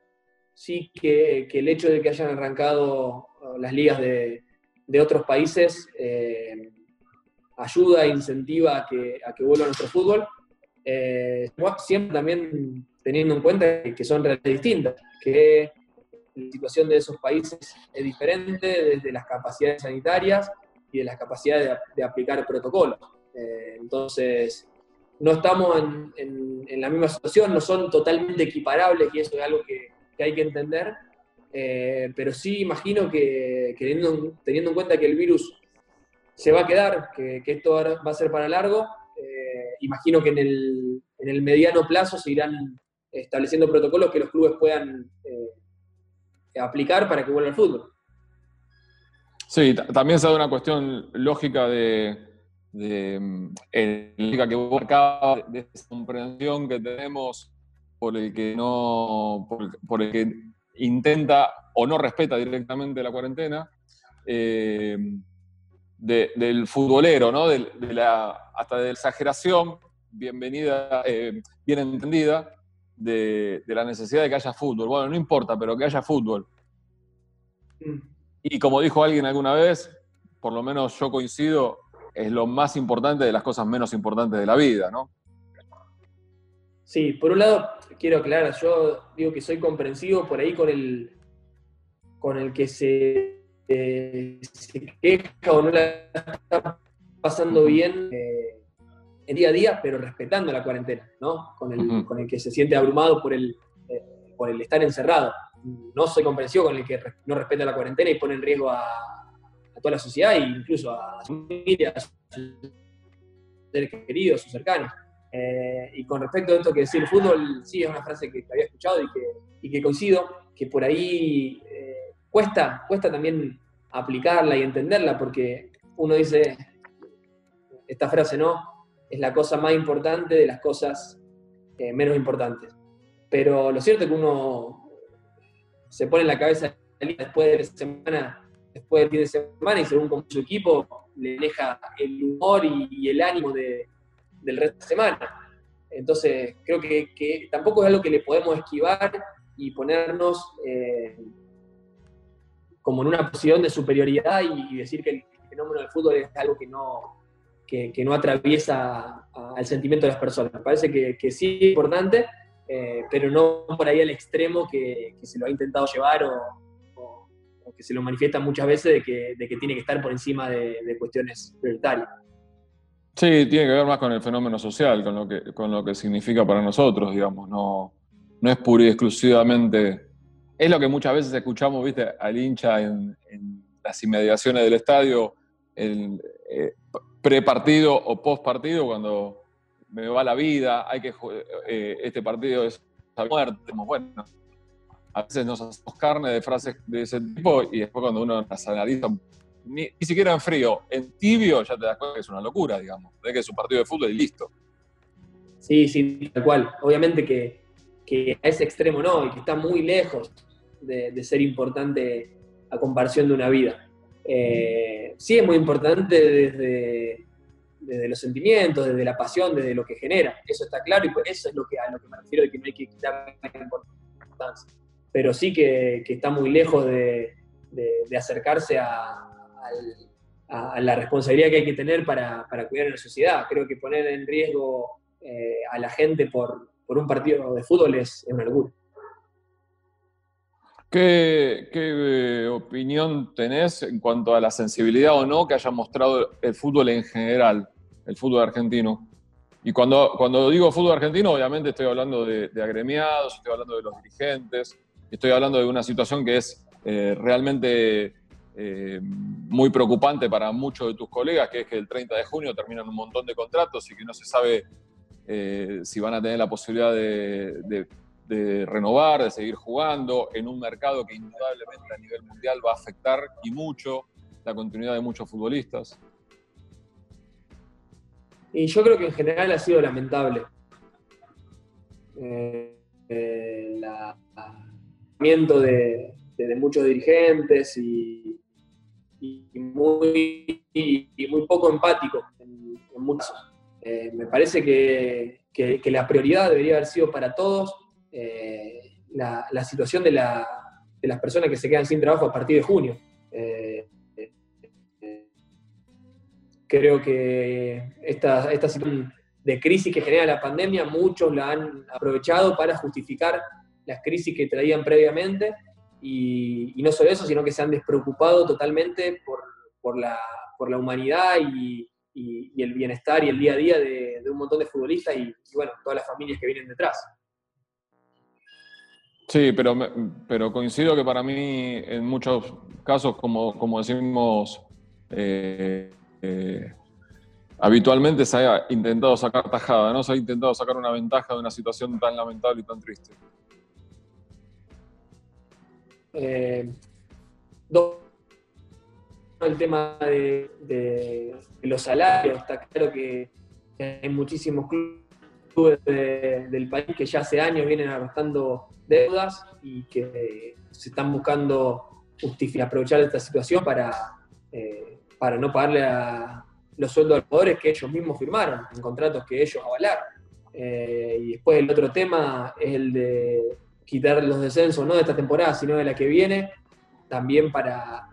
[SPEAKER 2] Sí que, el hecho de que hayan arrancado uh, las ligas de, otros países eh, ayuda e incentiva a que vuelva nuestro fútbol. Siempre también teniendo en cuenta que son realidades distintas, que la situación de esos países es diferente desde las capacidades sanitarias, y de las capacidades de, aplicar protocolos. Eh, entonces, no estamos en, la misma situación, no son totalmente equiparables y eso es algo que, hay que entender, eh, pero sí imagino que, teniendo, en cuenta que el virus se va a quedar, que, esto va a ser para largo, eh, imagino que en el, en el, mediano plazo se irán estableciendo protocolos que los clubes puedan aplicar para que vuelva el fútbol.
[SPEAKER 3] Sí, también se da una cuestión lógica de, de, mm, que vos de esa comprensión que tenemos por el que no, por, el que intenta o no respeta directamente la cuarentena, eh, del futbolero, ¿no? De, la, hasta de la exageración, bienvenida, eh, bien entendida, de, la necesidad de que haya fútbol. Bueno, no importa, pero que haya fútbol. Mm. Y como dijo alguien alguna vez, por lo menos yo coincido, es lo más importante de las cosas menos importantes de la vida, ¿no?
[SPEAKER 2] Sí, por un lado, quiero aclarar, yo digo que soy comprensivo por ahí con el, con el que se, eh, queja o no la está pasando bien eh, en día a día, pero respetando la cuarentena, ¿no? Con el, con el que se siente abrumado por el, eh, por el estar encerrado no soy comprensivo con el que no respeta la cuarentena y pone en riesgo a, toda la sociedad e incluso a su familia, a sus seres queridos, a sus cercanos. Eh, y con respecto a esto que decir el fútbol, sí, es una frase que había escuchado y que, coincido, que por ahí eh, cuesta, cuesta también aplicarla y entenderla, porque uno dice, esta frase no, es la cosa más importante de las cosas eh, menos importantes. Pero lo cierto es que uno se pone en la cabeza después de la semana, después del fin de semana y según como su equipo le deja el humor y, el ánimo del resto de semana. Entonces, creo que, tampoco es algo que le podemos esquivar y ponernos eh, como en una posición de superioridad y, decir que el fenómeno del fútbol es algo que no, que, no atraviesa al sentimiento de las personas. Parece que, que sí es importante, eh, pero no por ahí al extremo que, se lo ha intentado llevar o, que se lo manifiesta muchas veces de que, tiene que estar por encima de, cuestiones prioritarias.
[SPEAKER 3] Sí, tiene que ver más con el fenómeno social, con lo que, con lo que significa para nosotros, digamos, no, no es pura y exclusivamente... Es lo que muchas veces escuchamos, viste, al hincha en, las inmediaciones del estadio, el eh, pre-partido o post-partido, cuando me va la vida, hay que eh, este partido es a muerte. Bueno, a veces nos hacemos carne de frases de ese tipo y después cuando uno las analiza, ni, siquiera en frío, en tibio ya te das cuenta que es una locura, digamos, es un partido de fútbol y listo.
[SPEAKER 2] Sí, sí, tal cual. Obviamente que, a ese extremo no, y que está muy lejos de, ser importante a comparación de una vida. Eh, sí es muy importante desde desde los sentimientos, desde la pasión, desde lo que genera. Eso está claro y eso es lo que, a lo que me refiero de que no hay que quitar importancia. Pero sí que, está muy lejos de, acercarse a, la responsabilidad que hay que tener para, cuidar a la sociedad. Creo que poner en riesgo eh, a la gente por, un partido de fútbol es, una locura.
[SPEAKER 3] ¿Qué, ¿Qué, opinión tenés en cuanto a la sensibilidad o no que haya mostrado el fútbol en general el fútbol argentino. Y cuando, cuando digo fútbol argentino, obviamente estoy hablando de, agremiados, estoy hablando de los dirigentes, estoy hablando de una situación que es eh, realmente eh, muy preocupante para muchos de tus colegas, que es que el 30 de junio terminan un montón de contratos y que no se sabe eh, si van a tener la posibilidad de, renovar, de seguir jugando en un mercado que indudablemente a nivel mundial va a afectar y mucho la continuidad de muchos futbolistas.
[SPEAKER 2] Y yo creo que en general ha sido lamentable. Eh, el de, de, muchos dirigentes y, muy, muy poco empático en, muchos. Eh, me parece que, la prioridad debería haber sido para todos eh, la, situación de, de, las personas que se quedan sin trabajo a partir de junio. Creo que esta, esta situación de crisis que genera la pandemia, muchos la han aprovechado para justificar las crisis que traían previamente y, no solo eso, sino que se han despreocupado totalmente por, la, por la humanidad y, el bienestar y el día a día de, un montón de futbolistas y, bueno, todas las familias que vienen detrás.
[SPEAKER 3] Sí, pero, pero coincido que para mí en muchos casos, como, como decimos, eh, eh, habitualmente se ha intentado sacar tajada, ¿no? Se ha intentado sacar una ventaja de una situación tan lamentable y tan triste.
[SPEAKER 2] Eh, el tema de, los salarios, está claro que hay muchísimos clubes del país que ya hace años vienen arrastrando deudas y que se están buscando justificar, aprovechar esta situación para, eh, para no pagarle a los sueldos de los jugadores que ellos mismos firmaron, en contratos que ellos avalaron. Eh, y después el otro tema es el de quitar los descensos, no de esta temporada, sino de la que viene, también para,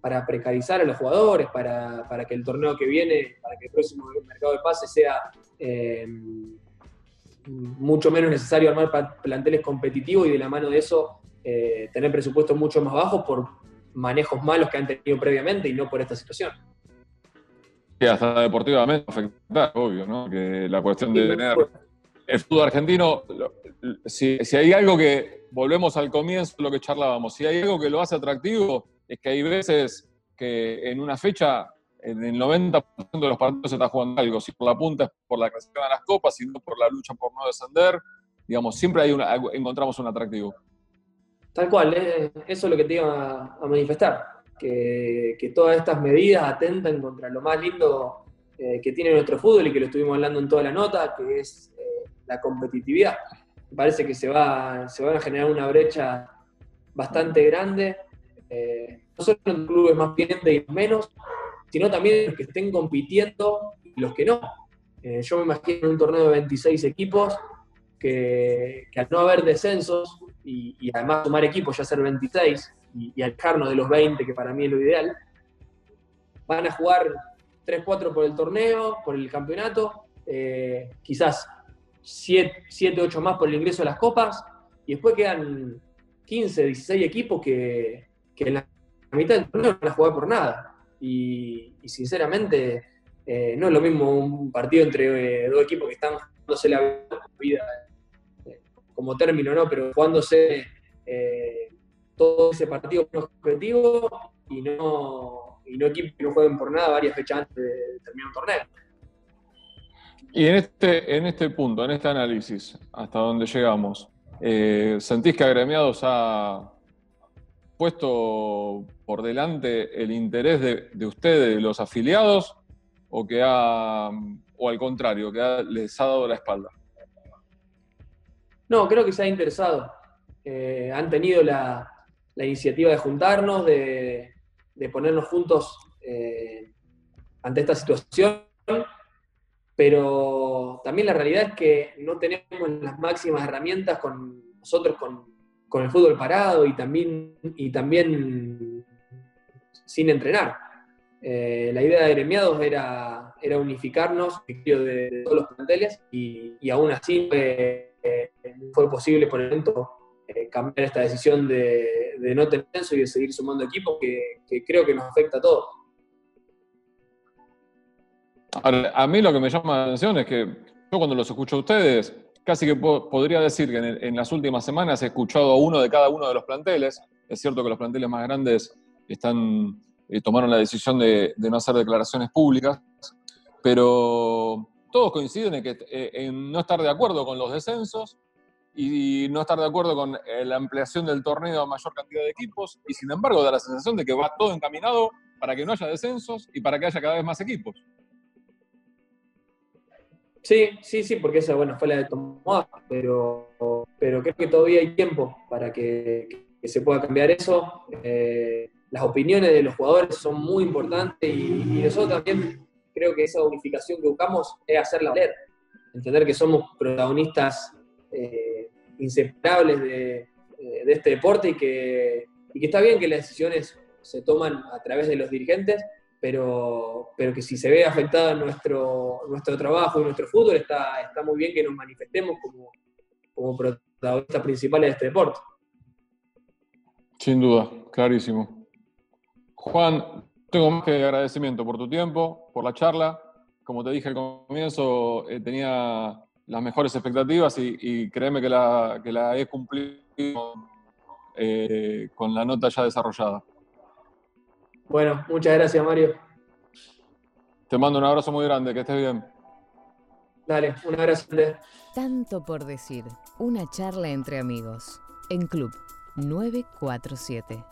[SPEAKER 2] para precarizar a los jugadores, para, que el torneo que viene, para que el próximo mercado de pases sea eh, mucho menos necesario armar planteles competitivos y de la mano de eso eh, tener presupuestos mucho más bajos por manejos malos que han tenido previamente y no por esta situación.
[SPEAKER 3] Sí, hasta deportivamente afecta, obvio, ¿no? Que la cuestión de tener el fútbol argentino, si, si, hay algo que, volvemos al comienzo, lo que charlábamos, si hay algo que lo hace atractivo, es que hay veces que en una fecha, en el 90% de los partidos se está jugando algo, si por la punta es por la creación de las copas, si no por la lucha por no descender, digamos, siempre hay una, encontramos un atractivo.
[SPEAKER 2] Tal cual, eso es lo que te iba a manifestar, que, todas estas medidas atentan contra lo más lindo eh, que tiene nuestro fútbol y que lo estuvimos hablando en toda la nota, que es eh, la competitividad. Me parece que se va, se va a generar una brecha bastante grande eh, no solo en clubes más bien y menos, sino también los que estén compitiendo y los que no. Eh, yo me imagino un torneo de 26 equipos que, al no haber descensos y, además sumar equipos, ya ser 26 y, y alejarnos de los 20, que para mí es lo ideal, van a jugar 3-4 por el torneo, por el campeonato, eh, quizás 7-8 más por el ingreso a las copas, y después quedan 15, 16 equipos que, que en la mitad del torneo no van a jugar por nada. Y, sinceramente, eh, no es lo mismo un partido entre eh, dos equipos que están jugándose la vida eh, como término, ¿no? Pero jugándose todo ese partido con objetivo y no, y no equipos que no jueguen por nada varias fechas antes de terminar un torneo.
[SPEAKER 3] Y en este, en este punto, en este análisis, hasta donde llegamos, ¿sentís que agremiados ha, puesto por delante el interés de, ustedes, de los afiliados, o que ha, o al contrario, que les ha dado la espalda?
[SPEAKER 2] No, creo que se ha interesado. Eh, han tenido la, iniciativa de juntarnos, de, ponernos juntos eh, ante esta situación, pero también la realidad es que no tenemos las máximas herramientas con nosotros, con, con el fútbol parado y también, y también sin entrenar. Eh, la idea de gremiados era, unificarnos de, todos los planteles y, aún así eh, fue posible por el momento eh, cambiar esta decisión de, de, no tener censo y de seguir sumando equipos que, creo que nos afecta a todos.
[SPEAKER 3] a mí lo que me llama la atención es que yo cuando los escucho a ustedes, casi que podría decir que en, las últimas semanas he escuchado a uno de cada uno de los planteles. Es cierto que los planteles más grandes están, eh, tomaron la decisión de, no hacer declaraciones públicas, pero todos coinciden en, que, eh, en no estar de acuerdo con los descensos y no estar de acuerdo con eh, la ampliación del torneo a mayor cantidad de equipos, y sin embargo da la sensación de que va todo encaminado para que no haya descensos y para que haya cada vez más equipos.
[SPEAKER 2] Sí, sí, sí, porque esa bueno, fue la de Tomás, pero, pero creo que todavía hay tiempo para que, se pueda cambiar eso. Eh, las opiniones de los jugadores son muy importantes y, nosotros también creo que esa unificación que buscamos es hacerla valer, entender que somos protagonistas eh, inseparables de, este deporte y que, y que está bien que las decisiones se toman a través de los dirigentes, pero, pero que si se ve afectado nuestro, nuestro trabajo nuestro fútbol, está, está muy bien que nos manifestemos como, como protagonistas principales de este deporte.
[SPEAKER 3] Sin duda, clarísimo. Juan, tengo más que agradecimiento por tu tiempo, por la charla. Como te dije al comienzo, eh, tenía las mejores expectativas y, créeme que la, que la he cumplido eh, con la nota ya desarrollada.
[SPEAKER 2] Bueno, muchas gracias, Mario.
[SPEAKER 3] Te mando un abrazo muy grande, que estés bien.
[SPEAKER 2] Dale, un abrazo.
[SPEAKER 1] Tanto por decir, una charla entre amigos, en Club 947.